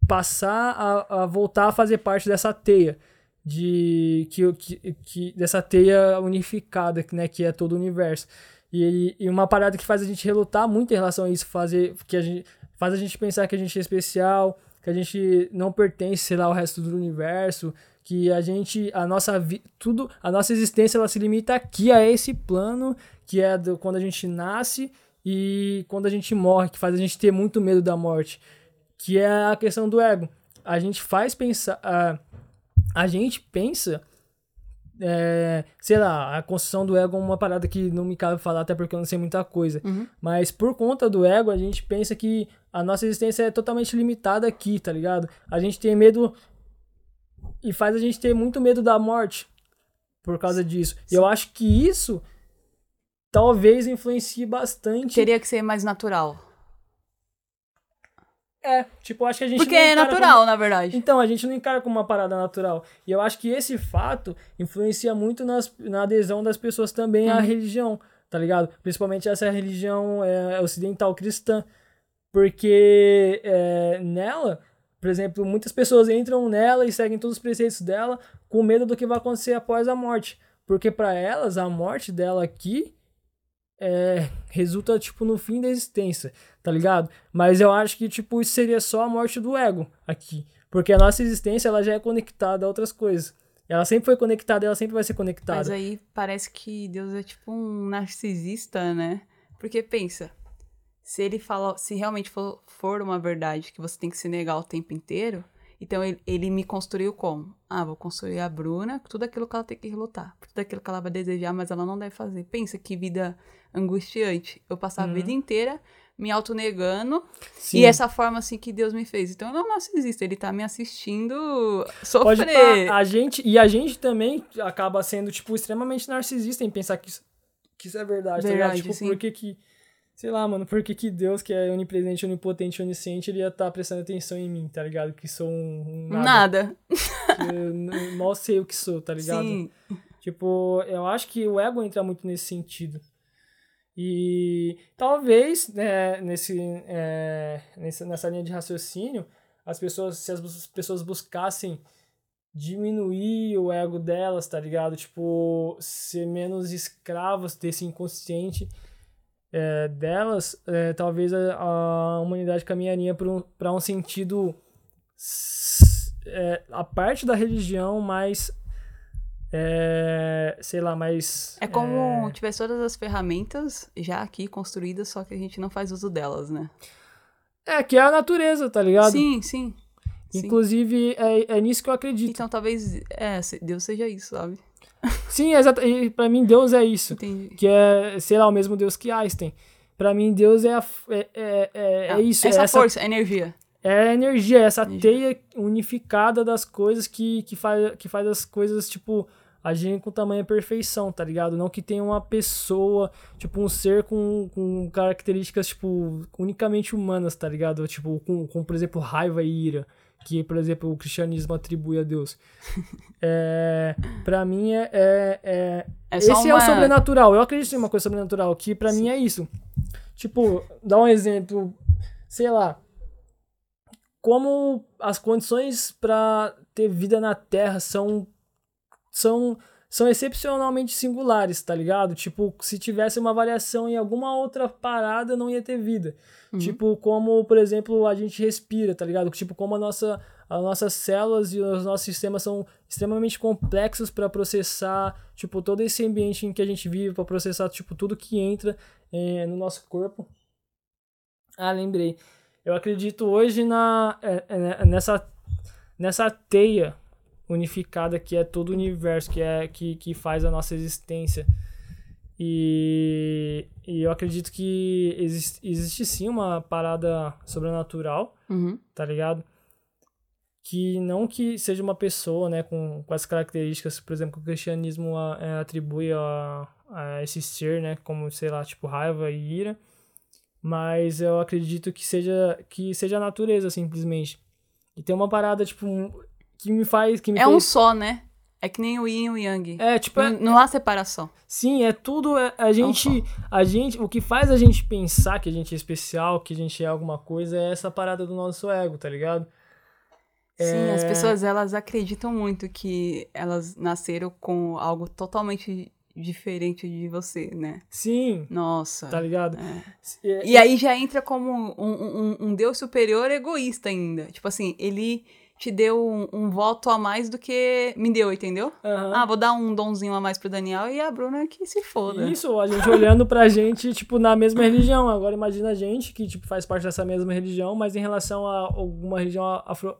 passar a, a voltar a fazer parte dessa teia de que, que, que dessa teia unificada, né, que é todo o universo. E, e uma parada que faz a gente relutar muito em relação a isso, fazer que a gente faz a gente pensar que a gente é especial, que a gente não pertence, sei lá, ao resto do universo, que a gente, a nossa vida, tudo, a nossa existência ela se limita aqui a esse plano que é do, quando a gente nasce e quando a gente morre, que faz a gente ter muito medo da morte, que é a questão do ego. A gente faz pensar, a, a gente pensa é, sei lá, a construção do ego é uma parada que não me cabe falar, até porque eu não sei muita coisa. Uhum. Mas por conta do ego, a gente pensa que a nossa existência é totalmente limitada aqui, tá ligado? A gente tem medo e faz a gente ter muito medo da morte por causa disso. E eu acho que isso talvez influencie bastante. Teria que ser mais natural. É, tipo, acho que a gente. Porque é natural, como... na verdade. Então, a gente não encara como uma parada natural. E eu acho que esse fato influencia muito nas, na adesão das pessoas também à uhum. religião, tá ligado? Principalmente essa religião é, ocidental cristã. Porque é, nela por exemplo, muitas pessoas entram nela e seguem todos os preceitos dela com medo do que vai acontecer após a morte. Porque para elas, a morte dela aqui é, resulta, tipo, no fim da existência, tá ligado? Mas eu acho que, tipo, isso seria só a morte do ego aqui. Porque a nossa existência, ela já é conectada a outras coisas. Ela sempre foi conectada ela sempre vai ser conectada. Mas aí parece que Deus é tipo um narcisista, né? Porque pensa, se ele fala, se realmente for, for uma verdade que você tem que se negar o tempo inteiro, então ele, ele, me construiu como? Ah, vou construir a Bruna, tudo aquilo que ela tem que lutar, tudo aquilo que ela vai desejar, mas ela não deve fazer. Pensa que vida angustiante. Eu passar uhum. a vida inteira me autonegando Sim. e essa forma assim que Deus me fez. Então eu não narcisista, ele tá me assistindo sofrer. Pode, a, gente e a gente também acaba sendo tipo extremamente narcisista em pensar que isso, que isso é verdade, verdade tá ligado? Tipo, sim. por que que Sei lá, mano, por que, que Deus, que é onipresente, onipotente, onisciente, ele ia estar tá prestando atenção em mim, tá ligado? Que sou um, um nada. nada. mal sei o que sou, tá ligado? Sim. Tipo, eu acho que o ego entra muito nesse sentido. E talvez, né, nesse, é, nessa linha de raciocínio, as pessoas, se as pessoas buscassem diminuir o ego delas, tá ligado? Tipo, ser menos escravas desse inconsciente é, delas, é, talvez a, a, humanidade caminharia para um, um sentido é, a parte da religião mais é, sei lá, mais. É como é... tivesse todas as ferramentas já aqui construídas, só que a gente não faz uso delas, né? É, que é a natureza, tá ligado? Sim, sim. Inclusive, sim. É, é nisso que eu acredito. Então talvez é, Deus seja isso, sabe? Sim, exato. E pra mim, Deus é isso. Entendi. Que é, sei lá, o mesmo Deus que Einstein. Pra mim, Deus é, a, é, é, é, é isso. Essa, é essa força, energia. É a energia, é essa energia. teia unificada das coisas que, que, faz, que faz as coisas, tipo, agirem com tamanha perfeição, tá ligado? Não que tenha uma pessoa, tipo, um ser com, com características, tipo, unicamente humanas, tá ligado? Tipo, com, com, por exemplo, raiva e ira que, por exemplo, o cristianismo atribui a Deus. é, para mim é, é, é, é esse uma... é o sobrenatural. Eu acredito em uma coisa sobrenatural que para mim é isso. Tipo, dá um exemplo, sei lá, como as condições para ter vida na Terra são são são excepcionalmente singulares, tá ligado? Tipo, se tivesse uma variação em alguma outra parada, não ia ter vida. Uhum. Tipo, como, por exemplo, a gente respira, tá ligado? Tipo, como a nossa, as nossas células e os nossos sistemas são extremamente complexos para processar, tipo, todo esse ambiente em que a gente vive, para processar, tipo, tudo que entra é, no nosso corpo. Ah, lembrei. Eu acredito hoje na, é, é, nessa, nessa teia unificada que é todo o universo, que é que, que faz a nossa existência. E, e eu acredito que existe, existe sim uma parada sobrenatural, uhum. tá ligado? Que não que seja uma pessoa, né, com, com as características, por exemplo, que o cristianismo a, é, atribui a, a esse ser, né, como, sei lá, tipo raiva e ira, mas eu acredito que seja, que seja a natureza, simplesmente. E tem uma parada, tipo, que me faz. Que me É um fez- só, né? É que nem o yin e o yang. É, tipo, é- Não, não há separação. Sim, é tudo. é- a gente. A gente. O que faz a gente pensar que a gente é especial, que a gente é alguma coisa, é essa parada do nosso ego, tá ligado? Sim, as É. pessoas elas acreditam muito que elas nasceram com algo totalmente diferente de você, né? Sim, Nossa. tá ligado? É. É- E aí já entra como um, um, um Deus superior egoísta ainda. Tipo assim, ele te deu um, um voto a mais do que me deu, entendeu? Aham. Ah, vou dar um donzinho a mais pro Daniel e a Bruna que se foda. Isso, a gente olhando pra gente, tipo, na mesma religião. Agora imagina a gente que, tipo, faz parte dessa mesma religião, mas em relação a alguma religião afro,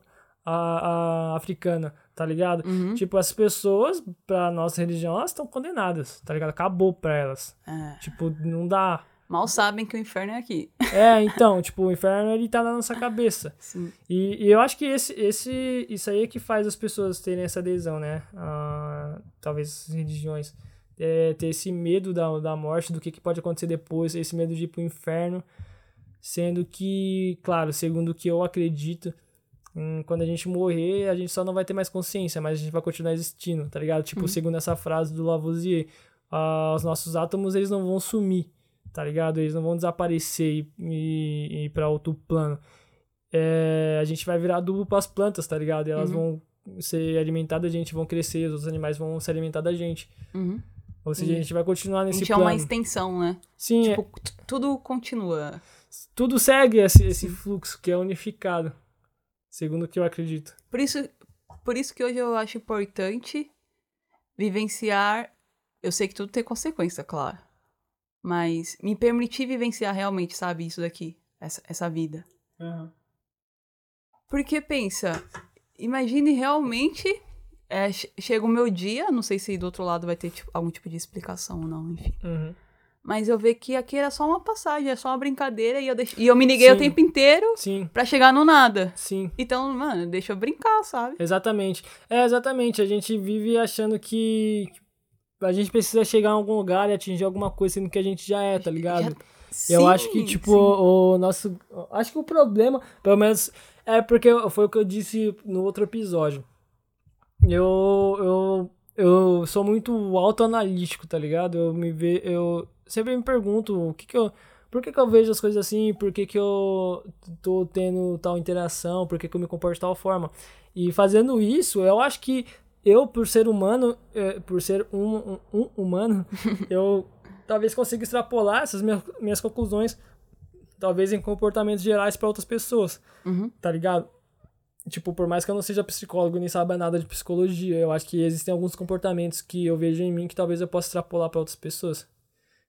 a, a- africana, tá ligado? Uhum. Tipo, as pessoas, pra nossa religião, elas estão condenadas, tá ligado? Acabou pra elas. É. Tipo, não dá. Mal sabem que o inferno é aqui. É, então, tipo, o inferno, ele tá na nossa cabeça. Sim. E, e eu acho que esse, esse, isso aí é que faz as pessoas terem essa adesão, né? A, talvez as religiões. É, ter esse medo da, da morte, do que, que pode acontecer depois, esse medo de ir pro inferno. Sendo que, claro, segundo o que eu acredito, hum, quando a gente morrer, a gente só não vai ter mais consciência, mas a gente vai continuar existindo, tá ligado? Tipo, segundo essa frase do Lavoisier, ah, os nossos átomos, eles não vão sumir, tá ligado? Eles não vão desaparecer e, e, e ir pra outro plano é, a gente vai virar adubo para as plantas, tá ligado? E elas Uhum. vão ser alimentadas da gente, vão crescer, os outros animais vão se alimentar da gente. Uhum. Ou seja, a gente vai continuar A nesse gente é plano. uma extensão, né? Sim, é- Tipo, t- tudo continua. tudo segue esse, esse fluxo que é unificado, segundo o que eu acredito. Por isso, por isso que hoje eu acho importante vivenciar. Eu sei que tudo tem consequência, claro. Mas me permitir vivenciar realmente, sabe, isso daqui, essa, essa vida. Porque pensa, imagine realmente. é, che- chega o meu dia, não sei se do outro lado vai ter tipo, algum tipo de explicação ou não, enfim. Uhum. Mas eu ver que aqui era só uma passagem, é só uma brincadeira e eu, deix... e eu me neguei o Sim. tempo inteiro Sim, pra chegar no nada. sim. Então, mano, deixa eu brincar, sabe? Exatamente. É, exatamente. A gente vive achando que a gente precisa chegar a algum lugar e atingir alguma coisa, sendo que a gente já é, tá ligado? Eu Sim, acho que, tipo, o, o nosso. Acho que o problema, pelo menos, é porque foi o que eu disse no outro episódio. Eu. Eu, eu sou muito autoanalítico, tá ligado? Eu me ve, eu sempre me pergunto o que que eu. Por que, que eu vejo as coisas assim? Por que, que eu tô tendo tal interação? Por que, que eu me comporto de tal forma? E fazendo isso, eu acho que eu, por ser humano, eh, por ser um, um, um humano, eu talvez consiga extrapolar essas minhas, minhas conclusões, talvez em comportamentos gerais para outras pessoas, Uhum. tá ligado? Tipo, por mais que eu não seja psicólogo nem saiba nada de psicologia, eu acho que existem alguns comportamentos que eu vejo em mim que talvez eu possa extrapolar para outras pessoas.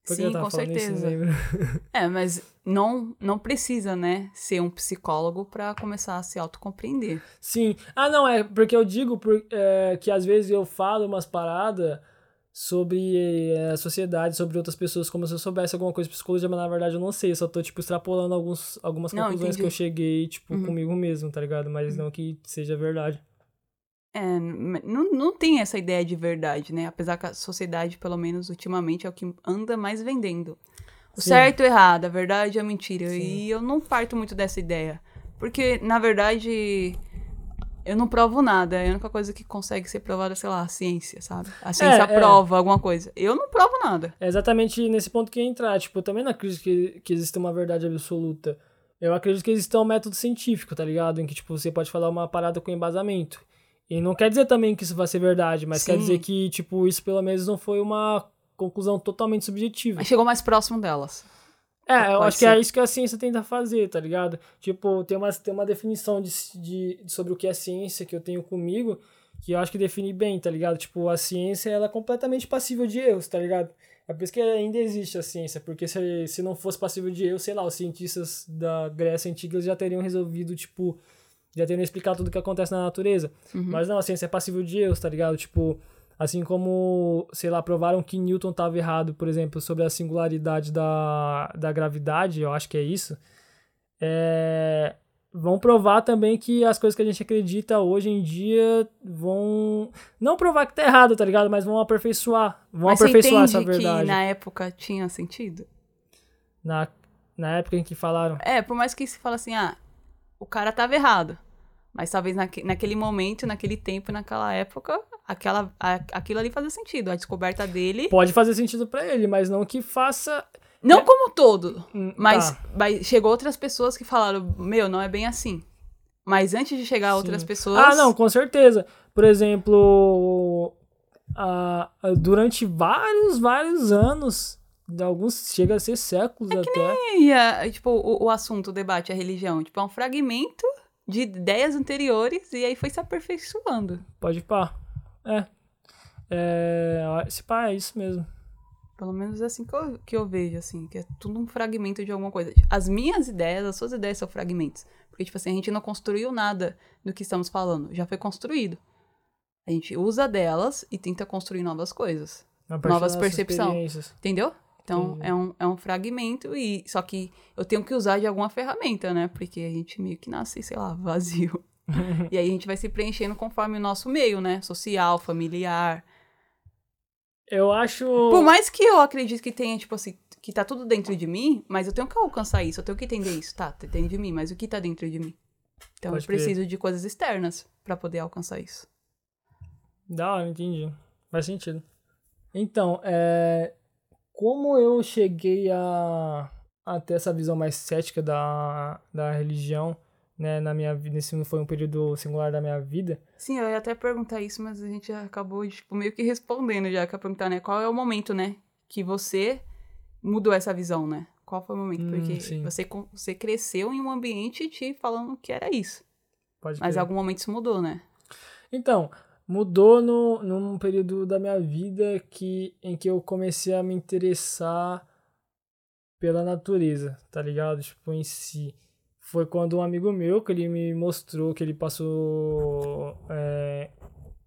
Sim, com isso, certeza. não. É, mas não, não precisa, né, ser um psicólogo pra começar a se autocompreender. Sim. Ah, não, é porque eu digo por, é, que às vezes eu falo umas paradas sobre é, a sociedade, sobre outras pessoas, como se eu soubesse alguma coisa de psicologia, mas na verdade eu não sei. Eu só tô, tipo, extrapolando alguns, algumas Não, conclusões entendi. que eu cheguei, tipo, Uhum. comigo mesmo, tá ligado? Mas não que seja verdade. É, não, não tem essa ideia de verdade, né? Apesar que a sociedade, pelo menos ultimamente, é o que anda mais vendendo. O Sim. certo e o errado, a verdade e a mentira. Sim. E eu não parto muito dessa ideia. Porque, na verdade, eu não provo nada. É a única coisa que consegue ser provada, sei lá, a ciência, sabe? A ciência é. prova alguma coisa. Eu não provo nada. É exatamente nesse ponto que entrar. Tipo, eu também não acredito que, que exista uma verdade absoluta. Eu acredito que exista um método científico, tá ligado? Em que, tipo, você pode falar uma parada com embasamento. E não quer dizer também que isso vai ser verdade, mas quer Sim. dizer que, tipo, isso pelo menos não foi uma conclusão totalmente subjetiva. Mas chegou mais próximo delas. É, eu Pode acho que ser. é isso que a ciência tenta fazer, tá ligado? Tipo, tem uma, tem uma definição de, de, sobre o que é ciência que eu tenho comigo, que eu acho que define bem, tá ligado? Tipo, a ciência, ela é completamente passível de erros, tá ligado? É por isso que ainda existe a ciência, porque se, se não fosse passível de erros, sei lá, os cientistas da Grécia Antiga já teriam resolvido, tipo, já teriam explicado tudo o que acontece na natureza. Mas não, a ciência é passível de erros, tá ligado? Tipo, assim como, sei lá, provaram que Newton estava errado, por exemplo, sobre a singularidade da, da gravidade, eu acho que é isso. É, vão provar também que as coisas que a gente acredita hoje em dia vão. Não provar que tá errado, tá ligado? Mas vão aperfeiçoar. Vão Mas você aperfeiçoar entende essa verdade. que na época tinha sentido? Na, na época em que falaram. É, por mais que se fala assim, ah, o cara tava errado. Mas talvez naque, naquele momento, naquele tempo, naquela época, aquela, a, aquilo ali fazia sentido. A descoberta dele. Pode fazer sentido pra ele, mas não que faça. Não É. como todo, Hum, mas, tá. mas chegou outras pessoas que falaram: Meu, não é bem assim. Mas antes de chegar outras Sim. pessoas. Ah, não, com certeza. Por exemplo, a- a- durante vários, vários anos, alguns chega a ser séculos até. E a- tipo, o, o assunto, o debate, a religião, tipo, é um fragmento de ideias anteriores e aí foi se aperfeiçoando. Pode pá. É. É. Se pá, é isso mesmo. Pelo menos é assim que eu, que eu vejo, assim, que é tudo um fragmento de alguma coisa. As minhas ideias, as suas ideias são fragmentos. Porque, tipo assim, a gente não construiu nada do que estamos falando. Já foi construído. A gente usa delas e tenta construir novas coisas. Novas experiências. Entendeu? Então, é um, é um fragmento e... Só que eu tenho que usar de alguma ferramenta, né? Porque a gente meio que nasce, sei lá, vazio. e aí a gente vai se preenchendo conforme o nosso meio, né? Social, familiar. Eu acho. Por mais que eu acredite que tenha, tipo assim, que tá tudo dentro de mim, mas eu tenho que alcançar isso, eu tenho que entender isso. Tá, tá dentro de mim, mas o que tá dentro de mim? Então Pode eu preciso de coisas externas pra poder alcançar isso. Hora, entendi. Faz sentido. Então, é. Como eu cheguei a, a ter essa visão mais cética da, da religião, né, na minha vida, esse foi um período singular da minha vida. Sim, eu ia até perguntar isso, mas a gente já acabou, tipo, meio que respondendo já, que eu perguntar, né? Qual é o momento, né? Que você mudou essa visão, né? Qual foi o momento? Hum, Porque sim. você, você cresceu em um ambiente te falando que era isso. Pode Mas em algum momento isso mudou, né? Então, mudou no, num período da minha vida que, em que eu comecei a me interessar pela natureza, tá ligado? Tipo, em si. Foi quando um amigo meu, que ele me mostrou que ele passou é,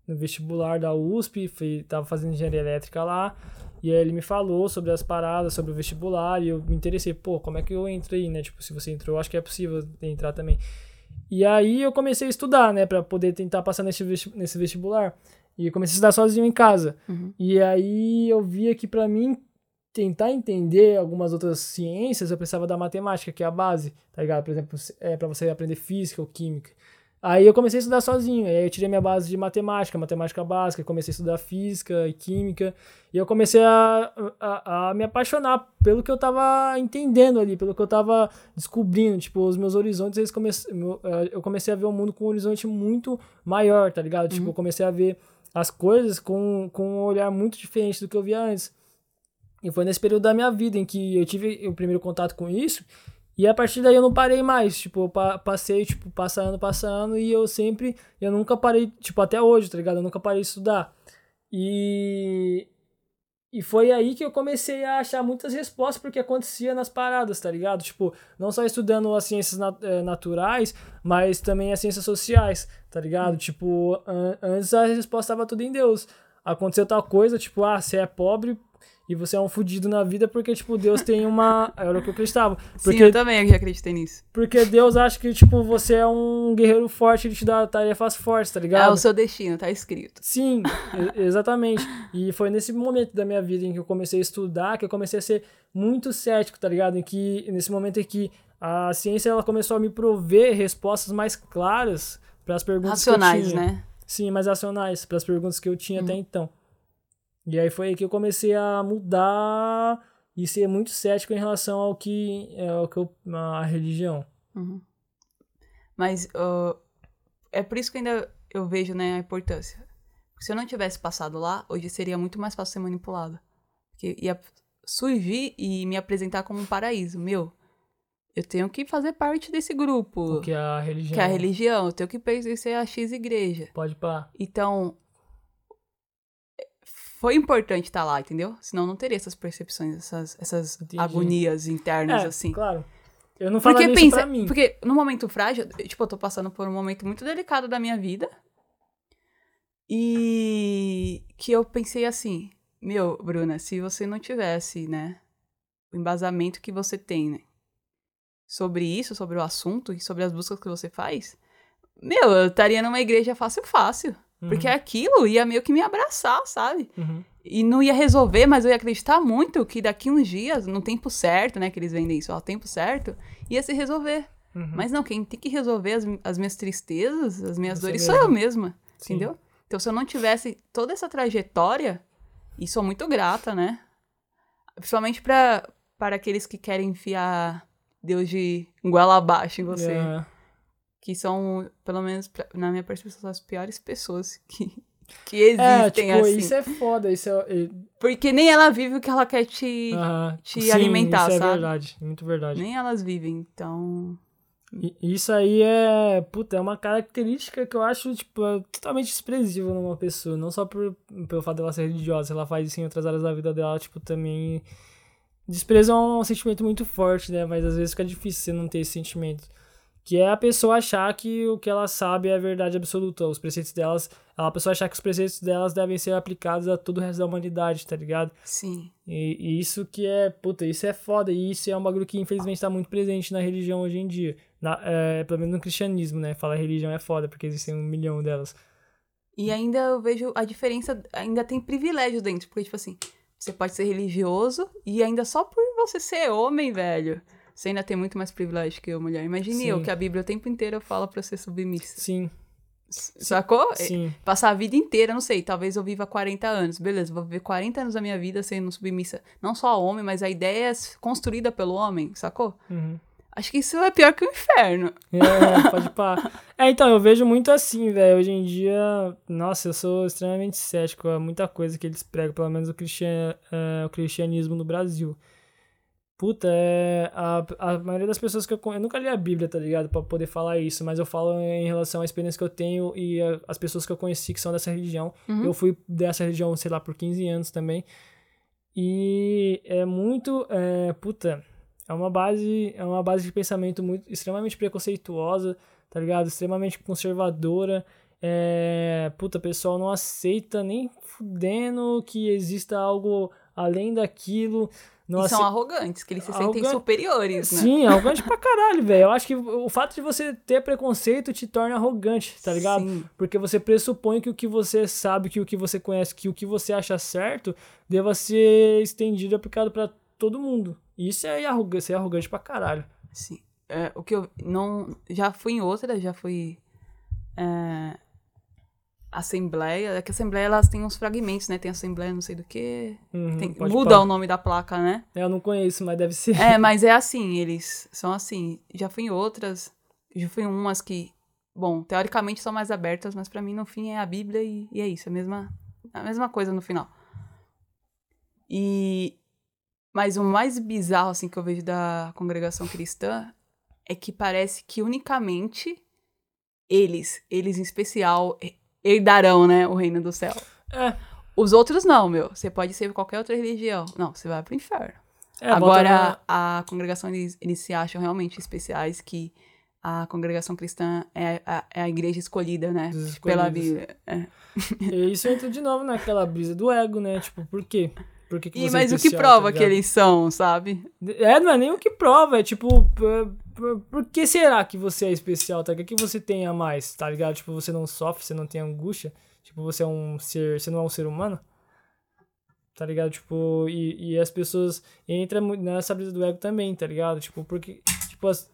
no vestibular da USP, foi, tava fazendo engenharia elétrica lá, e aí ele me falou sobre as paradas, sobre o vestibular, e eu me interessei, pô, como é que eu entro aí, né? Tipo, se você entrou, eu acho que é possível entrar também. E aí eu comecei a estudar, né, Pra poder tentar passar nesse nesse vestibular. E eu comecei a estudar sozinho em casa. Uhum. E aí eu via que pra mim tentar entender algumas outras ciências, eu precisava da matemática, que é a base, tá ligado? Por exemplo, é para você aprender física ou química. Aí eu comecei a estudar sozinho, aí eu tirei minha base de matemática, matemática básica, comecei a estudar física e química, e eu comecei a, a, a me apaixonar pelo que eu tava entendendo ali, pelo que eu tava descobrindo, tipo, os meus horizontes, eles come... eh, eu comecei a ver o mundo com um horizonte muito maior, tá ligado? Tipo, eu comecei a ver as coisas com, com um olhar muito diferente do que eu via antes. E foi nesse período da minha vida em que eu tive o primeiro contato com isso. E a partir daí eu não parei mais. Tipo, eu pa- passei, tipo, passando, passando. E eu sempre. Eu nunca parei, tipo, até hoje, tá ligado? Eu nunca parei de estudar. E. E foi aí que eu comecei a achar muitas respostas porque acontecia nas paradas, tá ligado? Tipo, não só estudando as ciências nat- eh, naturais, mas também as ciências sociais, tá ligado? Tipo, an- antes a resposta estava tudo em Deus. Aconteceu tal coisa, tipo, ah, você é pobre e você é um fudido na vida porque, tipo, Deus tem uma. Era o que eu acreditava. Sim, Porque eu também acreditei nisso. porque Deus acha que, tipo, você é um guerreiro forte, ele te dá tarefas fortes, tá É ligado? o seu destino, tá escrito. Sim, exatamente. E foi nesse momento da minha vida em que eu comecei a estudar, que eu comecei a ser muito cético, tá ligado? Em que, nesse momento em que a ciência ela começou a me prover respostas mais claras para as perguntas que eu Racionais, tinha. né? Sim, mais racionais para as perguntas que eu tinha até então. E aí foi aí que eu comecei a mudar e ser muito cético em relação ao que é ao que eu, a religião. Uhum. Mas ó, é por isso que ainda eu vejo né, a importância. Porque se eu não tivesse passado lá, hoje seria muito mais fácil ser manipulada. Porque ia surgir e me apresentar como um paraíso. Meu, eu tenho que fazer parte desse grupo. Porque a religião Que é a religião, eu tenho que pertencer a X igreja. pode pá. Então, foi importante estar lá, entendeu? Senão não teria essas percepções, essas, essas Entendi. agonias internas, É, assim. claro. Eu não Porque falaria isso pensa, pra mim. porque no momento frágil, eu, tipo, eu tô passando por um momento muito delicado da minha vida. E que eu pensei assim, meu, Bruna, se você não tivesse, né, o embasamento que você tem, né, sobre isso, sobre o assunto e sobre as buscas que você faz, meu, eu estaria numa igreja fácil, fácil. Porque aquilo ia meio que me abraçar, sabe? Uhum. E não ia resolver, mas eu ia acreditar muito que daqui uns dias, no tempo certo, né, que eles vendem isso, ao tempo certo, ia se resolver. Uhum. Mas não, quem tem que resolver as, as minhas tristezas, as minhas Você dores, mesmo. sou eu mesma. Sim. Entendeu? Então, se eu não tivesse toda essa trajetória, e sou muito grata, né? Principalmente pra, para aqueles que querem enfiar Deus de goela abaixo em você. É. Que são, pelo menos na minha percepção, são as piores pessoas que, que existem, É, tipo, assim. isso é foda, isso é... Porque nem ela vive o que ela quer te... aham. te Sim, alimentar, isso é sabe? verdade, muito verdade. Nem elas vivem, então... Isso aí é, puta, é uma característica que eu acho, tipo, é totalmente desprezível numa pessoa. Não só por, pelo fato dela ser religiosa, ela faz isso em outras áreas da vida dela, tipo, também. Desprezo é um sentimento muito forte, né? Mas às vezes fica difícil você não ter esse sentimento. Que é a pessoa achar que o que ela sabe é a verdade absoluta. Os preceitos delas. A pessoa achar que os preceitos delas devem ser aplicados a todo o resto da humanidade, tá ligado? Sim. E, e isso que é, puta, isso é foda. E isso é um bagulho que infelizmente tá muito presente na religião hoje em dia. Na, é, pelo menos no cristianismo, né? Falar religião é foda, porque existem um milhão delas. E ainda eu vejo a diferença, ainda tem privilégio dentro, porque, tipo assim, você pode ser religioso e ainda só por você ser homem, velho, você ainda tem muito mais privilégio que eu, mulher. Imagine Sim. eu, que a Bíblia o tempo inteiro fala pra ser submissa. Sim, Sacou? sim. Passar a vida inteira, não sei, talvez eu viva 40 anos. Beleza, vou viver 40 anos da minha vida sendo submissa. Não só ao homem, mas a ideia é construída pelo homem, sacou? Uhum. Acho que isso é pior que o inferno. É, pode pá. É, então, eu vejo muito assim, velho. Hoje em dia, nossa, eu sou extremamente cético a muita coisa que eles pregam, pelo menos o, cristian, é, o cristianismo no Brasil. Puta, é. A, a maioria das pessoas que eu. Eu nunca li a Bíblia, tá ligado? Pra poder falar isso, mas eu falo em relação à experiência que eu tenho e a- as pessoas que eu conheci que são dessa religião. Uhum. Eu fui dessa religião, sei lá, por 15 anos também. E é muito. É, puta, é uma base. É uma base de pensamento muito extremamente preconceituosa, tá ligado? Extremamente conservadora. É, puta, o pessoal não aceita nem fudendo que exista algo além daquilo. Não e são arrogantes, que eles se sentem superiores, né? Sim, arrogante pra caralho, velho. Eu acho que o fato de você ter preconceito te torna arrogante, tá ligado? Sim. Porque você pressupõe que o que você sabe, que o que você conhece, que o que você acha certo, deva ser estendido e aplicado pra todo mundo. Isso é arrogante, ser arrogante pra caralho. Sim. É, o que eu não. Já fui em outra, já fui. É, assembleia. É que a assembleia elas têm uns fragmentos, né? Tem assembleia não sei do que. Uhum, muda o nome da placa, né? Eu não conheço, mas deve ser. É, mas é assim, eles são assim. Já fui em outras. Já fui em umas que. Bom, teoricamente são mais abertas, mas pra mim no fim é a Bíblia e, e é isso, a mesma, a mesma coisa no final. E. Mas o mais bizarro, assim, que eu vejo da congregação cristã é que parece que unicamente eles, eles em especial, he- herdarão, né, o reino do céu. É, Os outros não, meu. Você pode ser qualquer outra religião. Não, você vai pro inferno. é, Agora, a congregação, eles, eles se acham realmente especiais, que a congregação cristã é a, é a igreja escolhida, né? Pela. Bíblia. É. E isso entra de novo naquela brisa do ego, né? Tipo, por quê? Por que, que E, é mas o que especial, prova tá que eles são, sabe? É, não é nem o que prova, é tipo, por, por, que será que você é especial, tá? O que você tem a mais, tá ligado? Tipo, você não sofre, você não tem angústia, tipo, você é um ser, você não é um ser humano, tá ligado? Tipo, e, e as pessoas entram nessa brisa do ego também, tá ligado? Tipo, porque, tipo, as,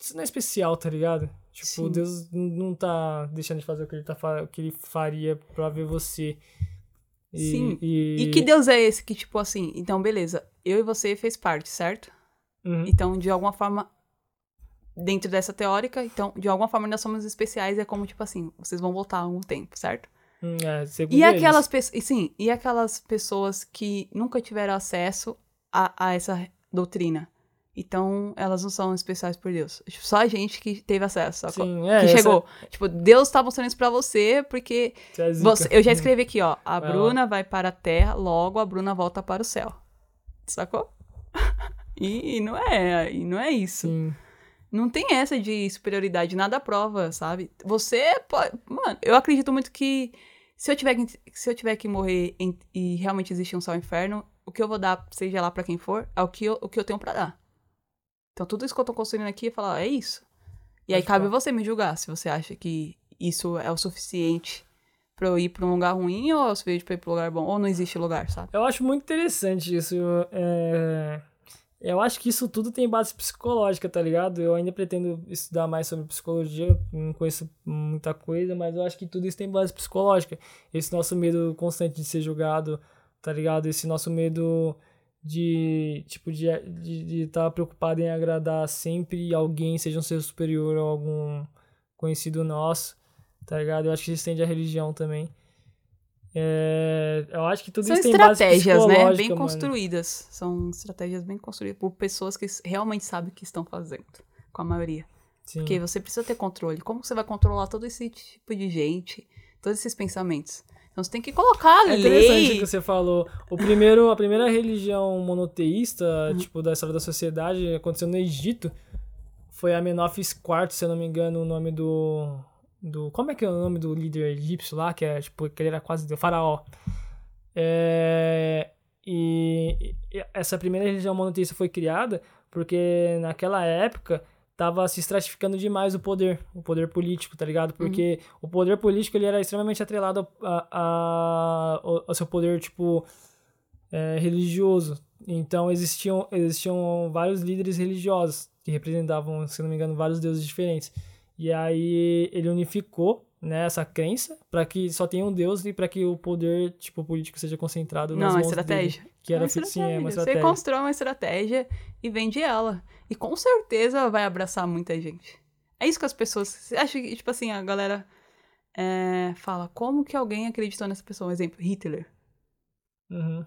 isso não é especial, tá ligado? Tipo, Sim. Deus não tá deixando de fazer o que ele, tá, o que ele faria pra ver você. E, Sim. E, E que Deus é esse que, tipo assim, então, beleza, eu e você fez parte, certo? Uhum. Então, de alguma forma, dentro dessa teórica, então, de alguma forma nós somos especiais, é como, tipo assim, vocês vão voltar algum tempo, certo? Hum, é, E aquelas pessoas, sim, e aquelas pessoas que nunca tiveram acesso a, a essa doutrina. Então, elas não são especiais por Deus. Tipo, Só a gente que teve acesso, sacou? Sim, é, que chegou. Tipo, Deus tá mostrando isso pra você, porque é você- eu já escrevi aqui, ó. A Vai lá. Bruna vai para a terra, logo a Bruna volta para o céu. Sacou? E, e não é, e não é isso. Sim. Não tem essa de superioridade, nada prova, sabe? Você pode. Mano, eu acredito muito que se eu tiver que, se eu tiver que morrer em- e realmente existir um um inferno, o que eu vou dar, seja lá pra quem for, é o que eu, o que eu tenho pra dar. Então tudo isso que eu tô construindo aqui falar, ó, é isso. E aí cabe falar. você me julgar se você acha que isso é o suficiente pra eu ir pra um lugar ruim ou é o suficiente pra ir pra um lugar bom. Ou não existe lugar, sabe? Eu acho muito interessante isso. É... Eu acho que isso tudo tem base psicológica, tá ligado? Eu ainda pretendo estudar mais sobre psicologia, não conheço muita coisa, mas eu acho que tudo isso tem base psicológica. Esse nosso medo constante de ser julgado, tá ligado? Esse nosso medo de, tipo, de estar de, de tá preocupado em agradar sempre alguém, seja um ser superior ou algum conhecido nosso, tá ligado? Eu acho que isso tende à religião também. É, eu acho que tudo São isso tem base estratégias, né? Bem mano. construídas. São estratégias bem construídas por pessoas que realmente sabem o que estão fazendo. Com a maioria. Sim. Porque você precisa ter controle. Como você vai controlar todo esse tipo de gente? Todos esses pensamentos? Então você tem que colocar a É interessante o lei. que você falou. O primeiro, a primeira religião monoteísta, Uhum. tipo, da história da sociedade, aconteceu no Egito. Foi Amenófis IV, se eu não me engano, o nome do. Do como é que é o nome do líder egípcio lá? Que é, tipo, que ele era quase o faraó. É, e, e essa primeira religião monoteísta foi criada porque naquela época tava se estratificando demais o poder, o poder político, tá ligado? Porque o poder político ele era extremamente atrelado a, a- ao, ao seu poder, tipo, é, religioso. Então existiam, existiam vários líderes religiosos que representavam, se não me engano, vários deuses diferentes. E aí ele unificou né, essa crença para que só tenha um deus e para que o poder tipo político seja concentrado nas Não, é mãos estratégia. dele, que era uma sim, é uma Você estratégia. constrói uma estratégia e vende ela. E com certeza vai abraçar muita gente. É isso que as pessoas. Você acha que, tipo assim, a galera é, fala, como que alguém acreditou nessa pessoa? Um exemplo, Hitler. Uhum.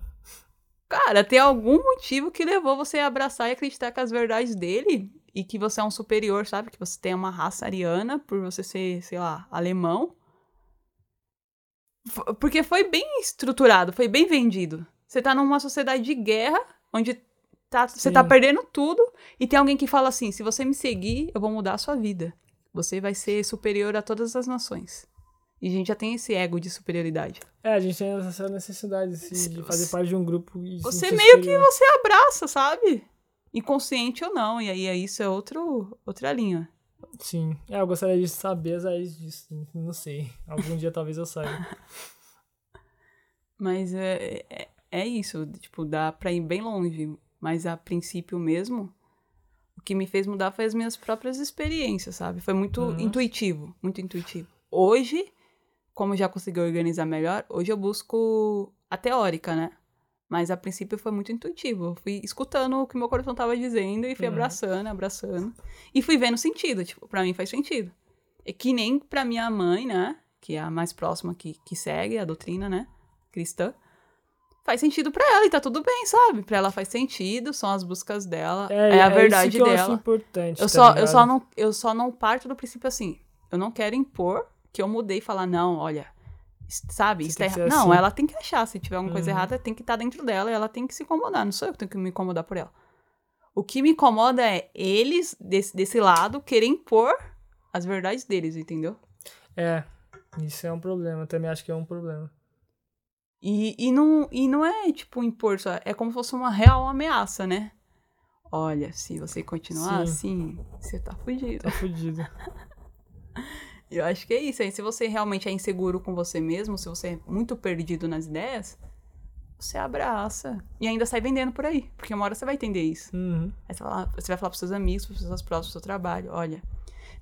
Cara, tem algum motivo que levou você a abraçar e acreditar que as verdades dele e que você é um superior, sabe? Que você tem uma raça ariana por você ser, sei lá, alemão. F- Porque foi bem estruturado, foi bem vendido. Você tá numa sociedade de guerra, onde tá, você tá perdendo tudo, e tem alguém que fala assim: se você me seguir, eu vou mudar a sua vida. Você vai ser superior a todas as nações. E a gente já tem esse ego de superioridade. É, a gente tem essa necessidade assim, de fazer parte de um grupo e Você meio que você abraça, sabe? Inconsciente ou não. E aí isso é outro, outra linha. Sim. É, eu gostaria de saber as raízes disso. Não sei. Algum dia talvez eu saiba. Mas é, é, é isso. Tipo, dá pra ir bem longe. Mas a princípio mesmo, o que me fez mudar foi as minhas próprias experiências, sabe? Foi muito Uhum. intuitivo. Muito intuitivo. Hoje, como já consegui organizar melhor, hoje eu busco a teórica, né? Mas a princípio foi muito intuitivo. Eu fui escutando o que meu coração tava dizendo e fui Uhum. abraçando, abraçando. E fui vendo sentido. Tipo, pra mim faz sentido. É que nem pra minha mãe, né? Que é a mais próxima que, que segue a doutrina, né? Cristã. Faz sentido pra ela e tá tudo bem, sabe? Pra ela faz sentido, são as buscas dela, é, a verdade isso que eu acho dela. importante. Eu tá só, eu, só não, eu só não parto do princípio assim. Eu não quero impor que eu mudei e falar, não, olha, sabe, isso tá errado. Não, assim. ela tem que achar. Se tiver alguma coisa Uhum. errada, tem que estar dentro dela e ela tem que se incomodar. Não sou eu que tenho que me incomodar por ela. O que me incomoda é eles, desse, desse lado, querem impor as verdades deles, entendeu? É, isso é um problema. Eu também acho que é um problema. E, e, não, e não é, tipo, impor só. É como se fosse uma real ameaça, né? Olha, se você continuar Sim. assim, você tá fudido. Tá fudido. Eu acho que é isso. Aí, se você realmente é inseguro com você mesmo, se você é muito perdido nas ideias, você abraça. E ainda sai vendendo por aí. Porque uma hora você vai entender isso. Uhum. Aí você, vai falar- você vai falar pros seus amigos, pras pessoas próximas do seu trabalho. Olha,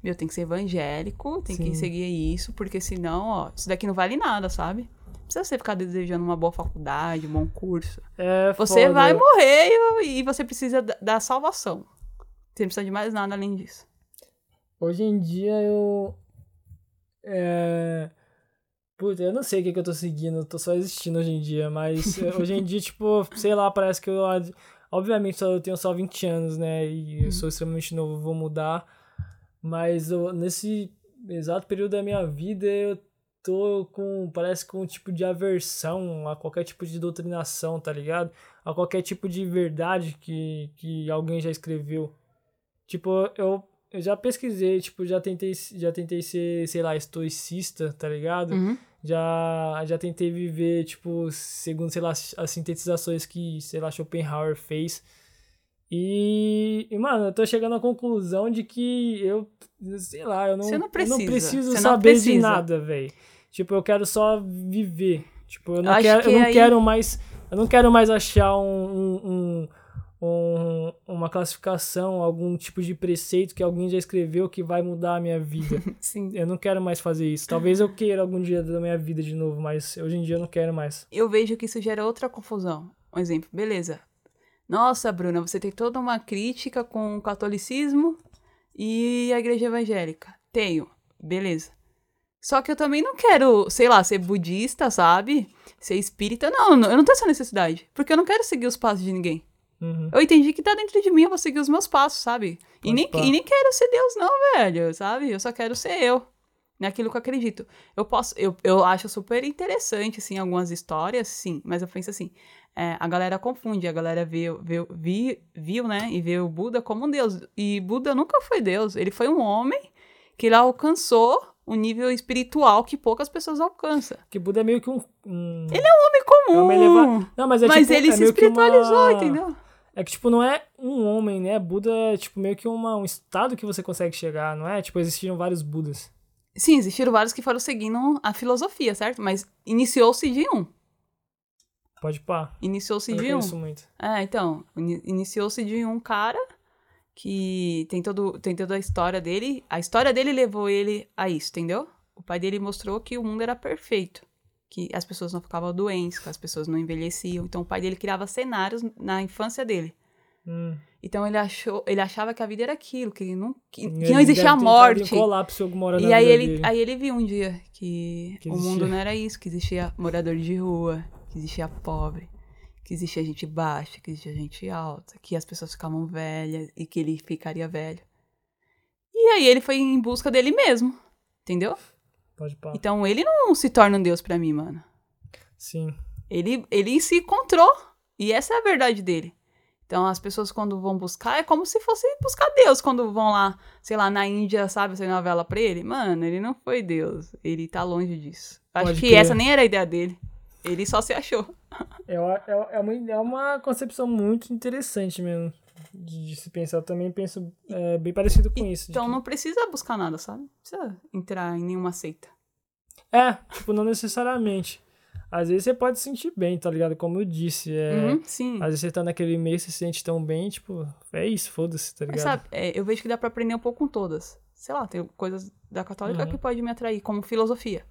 meu, tem que ser evangélico, tem Sim. que seguir isso, porque senão, ó, isso daqui não vale nada, sabe? Não precisa você ficar desejando uma boa faculdade, um bom curso. É Você foda. vai morrer e, e você precisa da, da salvação. Você não precisa de mais nada além disso. Hoje em dia eu. É. Puta, eu não sei o que, que eu tô seguindo, eu tô só existindo hoje em dia, mas eh, hoje em dia, tipo, sei lá, parece que eu. Obviamente eu tenho só 20 anos, né? E eu sou extremamente novo, vou mudar. Mas eu- nesse exato período da minha vida eu tô com. Parece com um tipo de aversão a qualquer tipo de doutrinação, tá ligado? A qualquer tipo de verdade que, que alguém já escreveu. Tipo, eu, eu já pesquisei, tipo, já tentei, já tentei ser, sei lá, estoicista, tá ligado? Uhum. Já, já tentei viver, tipo, segundo, sei lá, as sintetizações que, sei lá, Schopenhauer fez. E, e, mano, eu tô chegando à conclusão de que eu, sei lá, eu não, Você não eu precisa, não preciso você não saber de precisa. nada, velho. Tipo, eu quero só viver. Tipo, eu não, acho quero, que eu não aí- quero mais. Eu não quero mais achar um, um, um, um, uma classificação, algum tipo de preceito que alguém já escreveu que vai mudar a minha vida. Sim. Eu não quero mais fazer isso. Talvez eu queira algum dia da minha vida de novo, mas hoje em dia eu não quero mais. Eu vejo que isso gera outra confusão. Um exemplo, beleza. Nossa, Bruna, você tem toda uma crítica com o catolicismo e a igreja evangélica. Tenho, beleza. Só que eu também não quero, sei lá, ser budista, sabe? Ser espírita. Não, eu não tenho essa necessidade. Porque eu não quero seguir os passos de ninguém. Uhum. Eu entendi que tá dentro de mim, eu vou seguir os meus passos, sabe? E nem, pá. e nem quero ser Deus, não, velho, sabe? Eu só quero ser eu. Naquilo que eu acredito. Eu posso. Eu, eu acho super interessante, assim, algumas histórias, sim. Mas eu penso assim. é, a galera confunde, a galera vê, vê, vi, viu, né? E vê o Buda como um Deus. E Buda nunca foi Deus. Ele foi um homem que ele alcançou um nível espiritual que poucas pessoas alcançam. Que Buda é meio que um. um... Homem comum. É eleva- Não, mas é mas tipo, ele é se meio que uma- espiritualizou, entendeu? É que, tipo, não é um homem, né? Buda é, tipo, meio que uma, um estado que você consegue chegar, não é? Tipo, existiram vários Budas. Sim, existiram vários que foram seguindo a filosofia, certo? Mas iniciou-se de um. Pode pá. Iniciou-se de um. muito. É, então, ini- iniciou-se de um cara que tem, todo, tem toda a história dele. A história dele levou ele a isso, entendeu? O pai dele mostrou que o mundo era perfeito. Que as pessoas não ficavam doentes, que as pessoas não envelheciam. Então o pai dele criava cenários na infância dele. Hum. Então ele achou, ele achava que a vida era aquilo, que não, que, que não existia a morte. Colapso alguma hora E aí ele, dele. aí ele viu um dia que, Que o mundo não era isso, que existia morador de rua, que existia pobre, que existia gente baixa, que existia gente alta, que as pessoas ficavam velhas e que ele ficaria velho. E aí ele foi em busca dele mesmo, entendeu? Pode pá. Então ele não se torna um deus pra mim, mano. Sim. Ele, ele se encontrou. E essa é a verdade dele. Então, as pessoas, quando vão buscar, é como se fosse buscar Deus. Quando vão lá, sei lá, na Índia, sabe, acender uma vela pra ele. Mano, ele não foi Deus. Ele tá longe disso. Acho Pode que crer. essa nem era a ideia dele. Ele só se achou. É, é, é, uma, é uma concepção muito interessante mesmo. De, se pensar. Eu também penso é, bem parecido com isso. de Então, que- não precisa buscar nada, sabe? Não precisa entrar em nenhuma seita. É, tipo, não necessariamente. Às vezes você pode se sentir bem, tá ligado? Como eu disse. É, Uhum, sim. Às vezes você tá naquele meio, você se sente tão bem, tipo, é isso, foda-se, tá ligado? Mas sabe, é, eu vejo que dá pra aprender um pouco com todas. Sei lá, tem coisas da católica Uhum. que pode me atrair, como filosofia.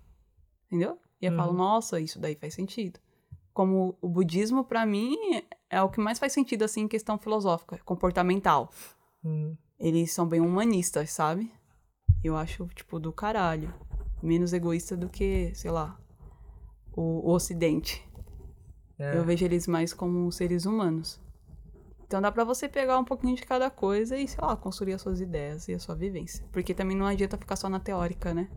Entendeu? E eu falo, Uhum. nossa, isso daí faz sentido. Como o budismo, pra mim, é o que mais faz sentido, assim, em questão filosófica, comportamental. Hum, Eles são bem humanistas, sabe? Eu acho, tipo, do caralho. Menos egoísta do que, sei lá, o, o ocidente. é. Eu vejo eles mais como seres humanos. Então dá pra você pegar um pouquinho de cada coisa e, sei lá, construir as suas ideias e a sua vivência. Porque também não adianta ficar só na teórica, né?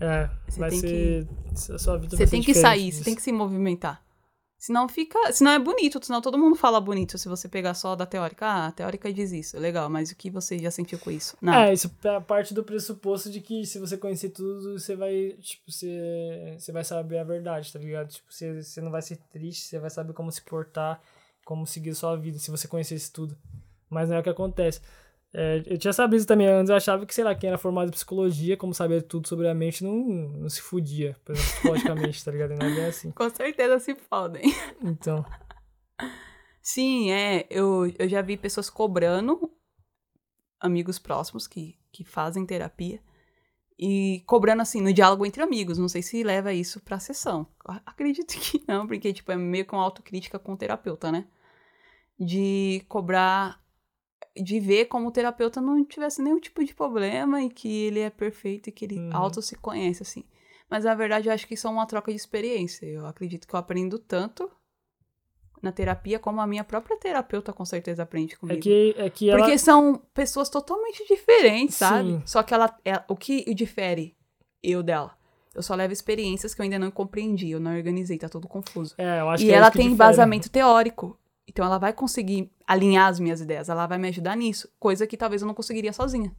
É, Você tem ser. A sua vida Você vai ser tem que sair, você disso. tem que se movimentar. Senão fica. Senão é bonito, senão todo mundo fala bonito se você pegar só da teórica. Ah, a teórica diz isso, legal, mas o que você já sentiu com isso? Não. É, isso é parte do pressuposto de que se você conhecer tudo, você vai, tipo, você, você vai saber a verdade, tá ligado? Tipo, você, você não vai ser triste, você vai saber como se portar, como seguir sua vida, se você conhecesse tudo. Mas não é o que acontece. É, eu tinha sabido também antes, eu achava que, sei lá, quem era formado em psicologia, como sabia tudo sobre a mente, não, não se fudia, por exemplo, psicologicamente, tá ligado? Não é assim. Com certeza se podem. Então, Sim, é. Eu, eu já vi pessoas cobrando amigos próximos que, que fazem terapia e cobrando assim no diálogo entre amigos. Não sei se leva isso pra sessão. Acredito que não, porque tipo é meio que uma autocrítica com o terapeuta, né? De cobrar de ver como o terapeuta não tivesse nenhum tipo de problema e que ele é perfeito e que ele Uhum. auto se conhece assim. Mas na verdade eu acho que isso é uma troca de experiência. Eu acredito que eu aprendo tanto na terapia como a minha própria terapeuta com certeza aprende é comigo. que, é que ela... Porque são pessoas totalmente diferentes, sabe? Sim. Só que ela, é, o que difere eu dela? Eu só levo experiências que eu ainda não compreendi, eu não organizei, tá tudo confuso. É, eu acho E que é ela que tem difere. embasamento teórico. Então ela vai conseguir alinhar as minhas ideias, ela vai me ajudar nisso, coisa que talvez eu não conseguiria sozinha.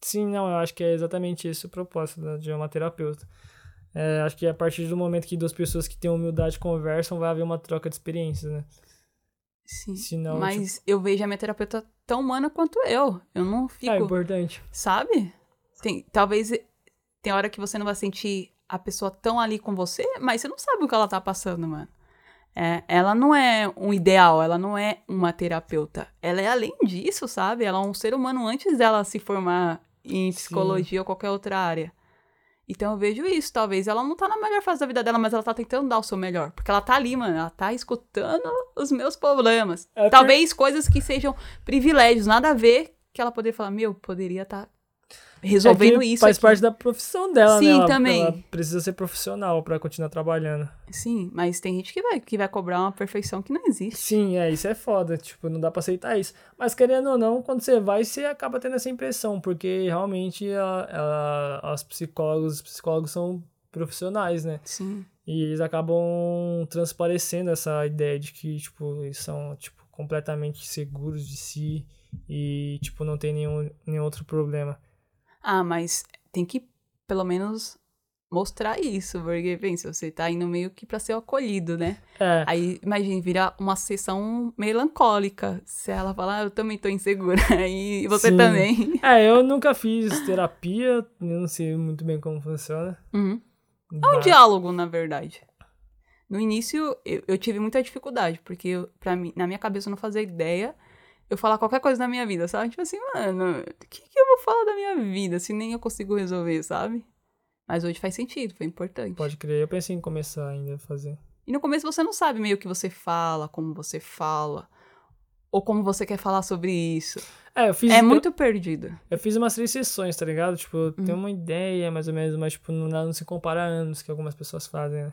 Sim, não, eu acho que é exatamente esse o propósito né, de uma terapeuta. É, acho que a partir do momento que duas pessoas que têm humildade conversam, vai haver uma troca de experiências, né? Sim. Senão, Mas eu vejo a minha terapeuta tão humana quanto eu. Eu não tipo, é fico. importante. Sabe? Tem, talvez tem hora que você não vai sentir a pessoa tão ali com você, mas você não sabe o que ela tá passando, mano. É, ela não é um ideal, ela não é uma terapeuta. Ela é além disso, sabe? Ela é um ser humano antes dela se formar em psicologia Sim. ou qualquer outra área. Então eu vejo isso, talvez ela não tá na melhor fase da vida dela, mas ela tá tentando dar o seu melhor. Porque ela tá ali, mano, ela tá escutando os meus problemas. É talvez por... coisas que sejam privilégios, nada a ver, que ela poderia falar, meu, poderia estar tá resolvendo é isso. Faz aqui. parte da profissão dela, Sim, né? Ela, também. Ela precisa ser profissional para continuar trabalhando. Sim, mas tem gente que vai, que vai cobrar uma perfeição que não existe. Sim, é, isso é foda. Tipo, não dá pra aceitar isso. Mas querendo ou não, quando você vai, você acaba tendo essa impressão, porque realmente a, a, as psicólogos, os psicólogos são profissionais, né? Sim. E eles acabam transparecendo essa ideia de que, tipo, eles são, tipo, completamente seguros de si e, tipo, não tem nenhum, nenhum outro problema. Ah, mas tem que, pelo menos, mostrar isso, porque, pensa, você tá indo meio que pra ser acolhido, né? É. Aí, imagina, virar uma sessão melancólica. Se ela falar, ah, eu também tô insegura, e você Sim. também. É, eu nunca fiz terapia, não sei muito bem como funciona. Uhum. É um diálogo, na verdade. No início, eu, eu tive muita dificuldade, porque pra mim, na minha cabeça eu não fazia ideia eu falar qualquer coisa da minha vida, sabe? Tipo assim, mano, o que, que eu vou falar da minha vida se nem eu consigo resolver, sabe? Mas hoje faz sentido, foi importante. Pode crer, eu pensei em começar ainda a fazer. E no começo você não sabe meio o que você fala, como você fala, ou como você quer falar sobre isso. É, eu fiz. É muito eu, perdido. Eu fiz umas três sessões, tá ligado? Tipo, eu tenho uhum. uma ideia, mais ou menos, mas, tipo, não, não se compara a anos que algumas pessoas fazem, né?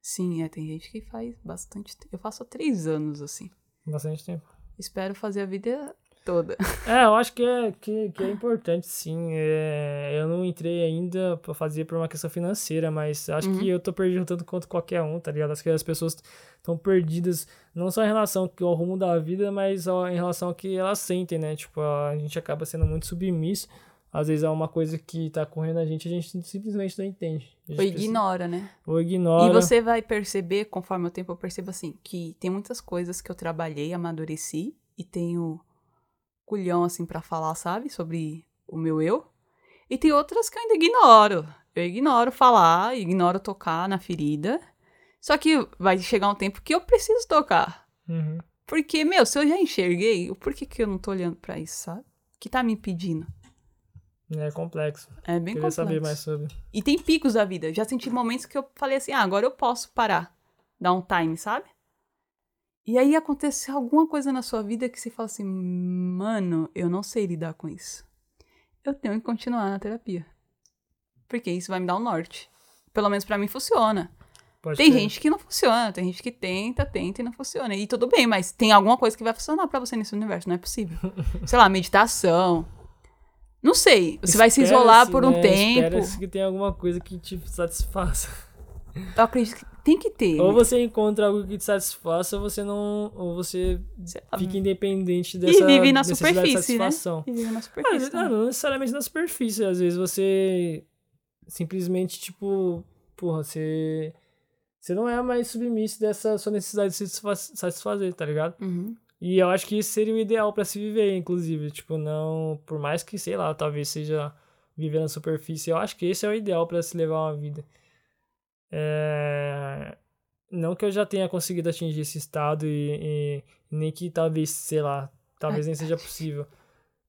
Sim, é, tem gente que faz bastante tempo. Eu faço há três anos, assim. Bastante tempo. Espero fazer a vida toda. É, eu acho que é, que, que é importante, sim. É, eu não entrei ainda pra fazer por uma questão financeira, mas acho uhum. que eu tô perdido tanto quanto qualquer um, tá ligado? Acho que as pessoas estão perdidas, não só em relação ao rumo da vida, mas em relação ao que elas sentem, né? Tipo, a gente acaba sendo muito submisso. Às vezes é uma coisa que tá correndo a gente, a gente simplesmente não entende. Ou ignora, né? Ou ignora. E você vai perceber, conforme o tempo eu percebo assim, que tem muitas coisas que eu trabalhei, amadureci e tenho culhão assim para falar, sabe, sobre o meu eu. E tem outras que eu ainda ignoro. Eu ignoro falar, ignoro tocar na ferida. Só que vai chegar um tempo que eu preciso tocar. Uhum. Porque, meu, se eu já enxerguei, por que, que eu não tô olhando para isso, sabe? O que tá me impedindo? É complexo. É bem Queria complexo. saber mais sobre. E tem picos da vida. Já senti momentos que eu falei assim, ah, agora eu posso parar. Dar um time, sabe? E aí aconteceu alguma coisa na sua vida que você fala assim, mano, eu não sei lidar com isso. Eu tenho que continuar na terapia. Porque isso vai me dar um norte. Pelo menos para mim funciona. Pode tem ter. gente que não funciona, tem gente que tenta, tenta e não funciona. E tudo bem, mas tem alguma coisa que vai funcionar para você nesse universo, não é possível. Sei lá, meditação, não sei. Você vai se isolar por um né? tempo. Espera que tem alguma coisa que te satisfaça. Eu acredito que tem que ter. Ou você encontra algo que te satisfaça, ou você não. Ou você fica independente dessa. E vive na superfície. Né? E vive na superfície. Ah, não, não necessariamente na superfície. Às vezes você simplesmente, tipo, porra, você. Você não é mais submisso dessa sua necessidade de se satisfazer, tá ligado? Uhum. E eu acho que isso seria o ideal para se viver, inclusive. Tipo, não. Por mais que, sei lá, talvez seja viver na superfície, eu acho que esse é o ideal para se levar uma vida. É... Não que eu já tenha conseguido atingir esse estado e, e nem que talvez, sei lá, talvez nem seja possível.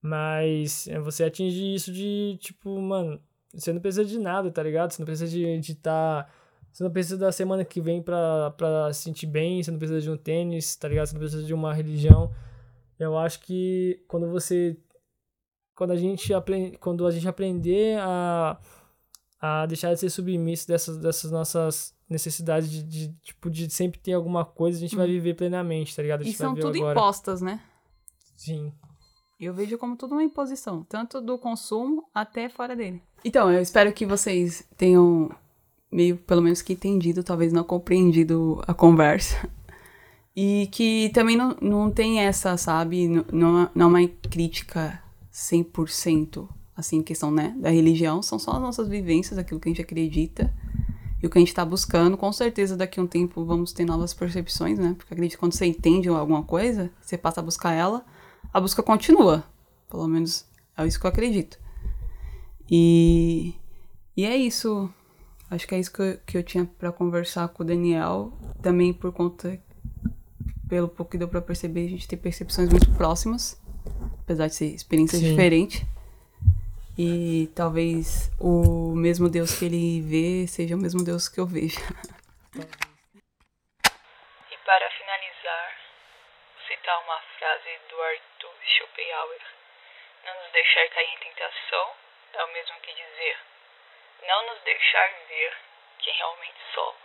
Mas você atingir isso de, tipo, mano, você não precisa de nada, tá ligado? Você não precisa de estar. De tá você não precisa da semana que vem pra, pra se sentir bem, você não precisa de um tênis, tá ligado? Você não precisa de uma religião. Eu acho que quando você. Quando a gente, aprende, quando a gente aprender a, a deixar de ser submisso dessas, dessas nossas necessidades de, de, tipo, de sempre ter alguma coisa, a gente hum. vai viver plenamente, tá ligado? e são tudo agora. impostas, né? Sim. Eu vejo como tudo uma imposição, tanto do consumo até fora dele. Então, eu espero que vocês tenham meio, pelo menos que entendido, talvez não compreendido a conversa. E que também não, não tem essa, sabe, não, não é uma crítica 100%, assim, questão, né, da religião, são só as nossas vivências, aquilo que a gente acredita e o que a gente está buscando. Com certeza, daqui a um tempo vamos ter novas percepções, né, porque acredito que quando você entende alguma coisa, você passa a buscar ela, a busca continua. Pelo menos é isso que eu acredito. E, e é isso Acho que é isso que eu, que eu tinha para conversar com o Daniel. também por conta, pelo pouco que deu pra perceber, a gente tem percepções muito próximas, apesar de ser experiências Sim. diferentes. E talvez o mesmo Deus que ele vê seja o mesmo Deus que eu vejo. E para finalizar, citar uma frase do Arthur Schopenhauer. Não nos deixar cair em tentação é o mesmo que dizer não nos deixar ver quem realmente somos.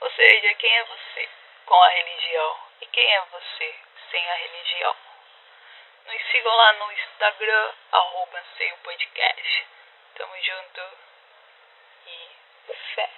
Ou seja, quem é você com a religião e quem é você sem a religião. Nos sigam lá no Instagram, arroba. Tamo junto e fé.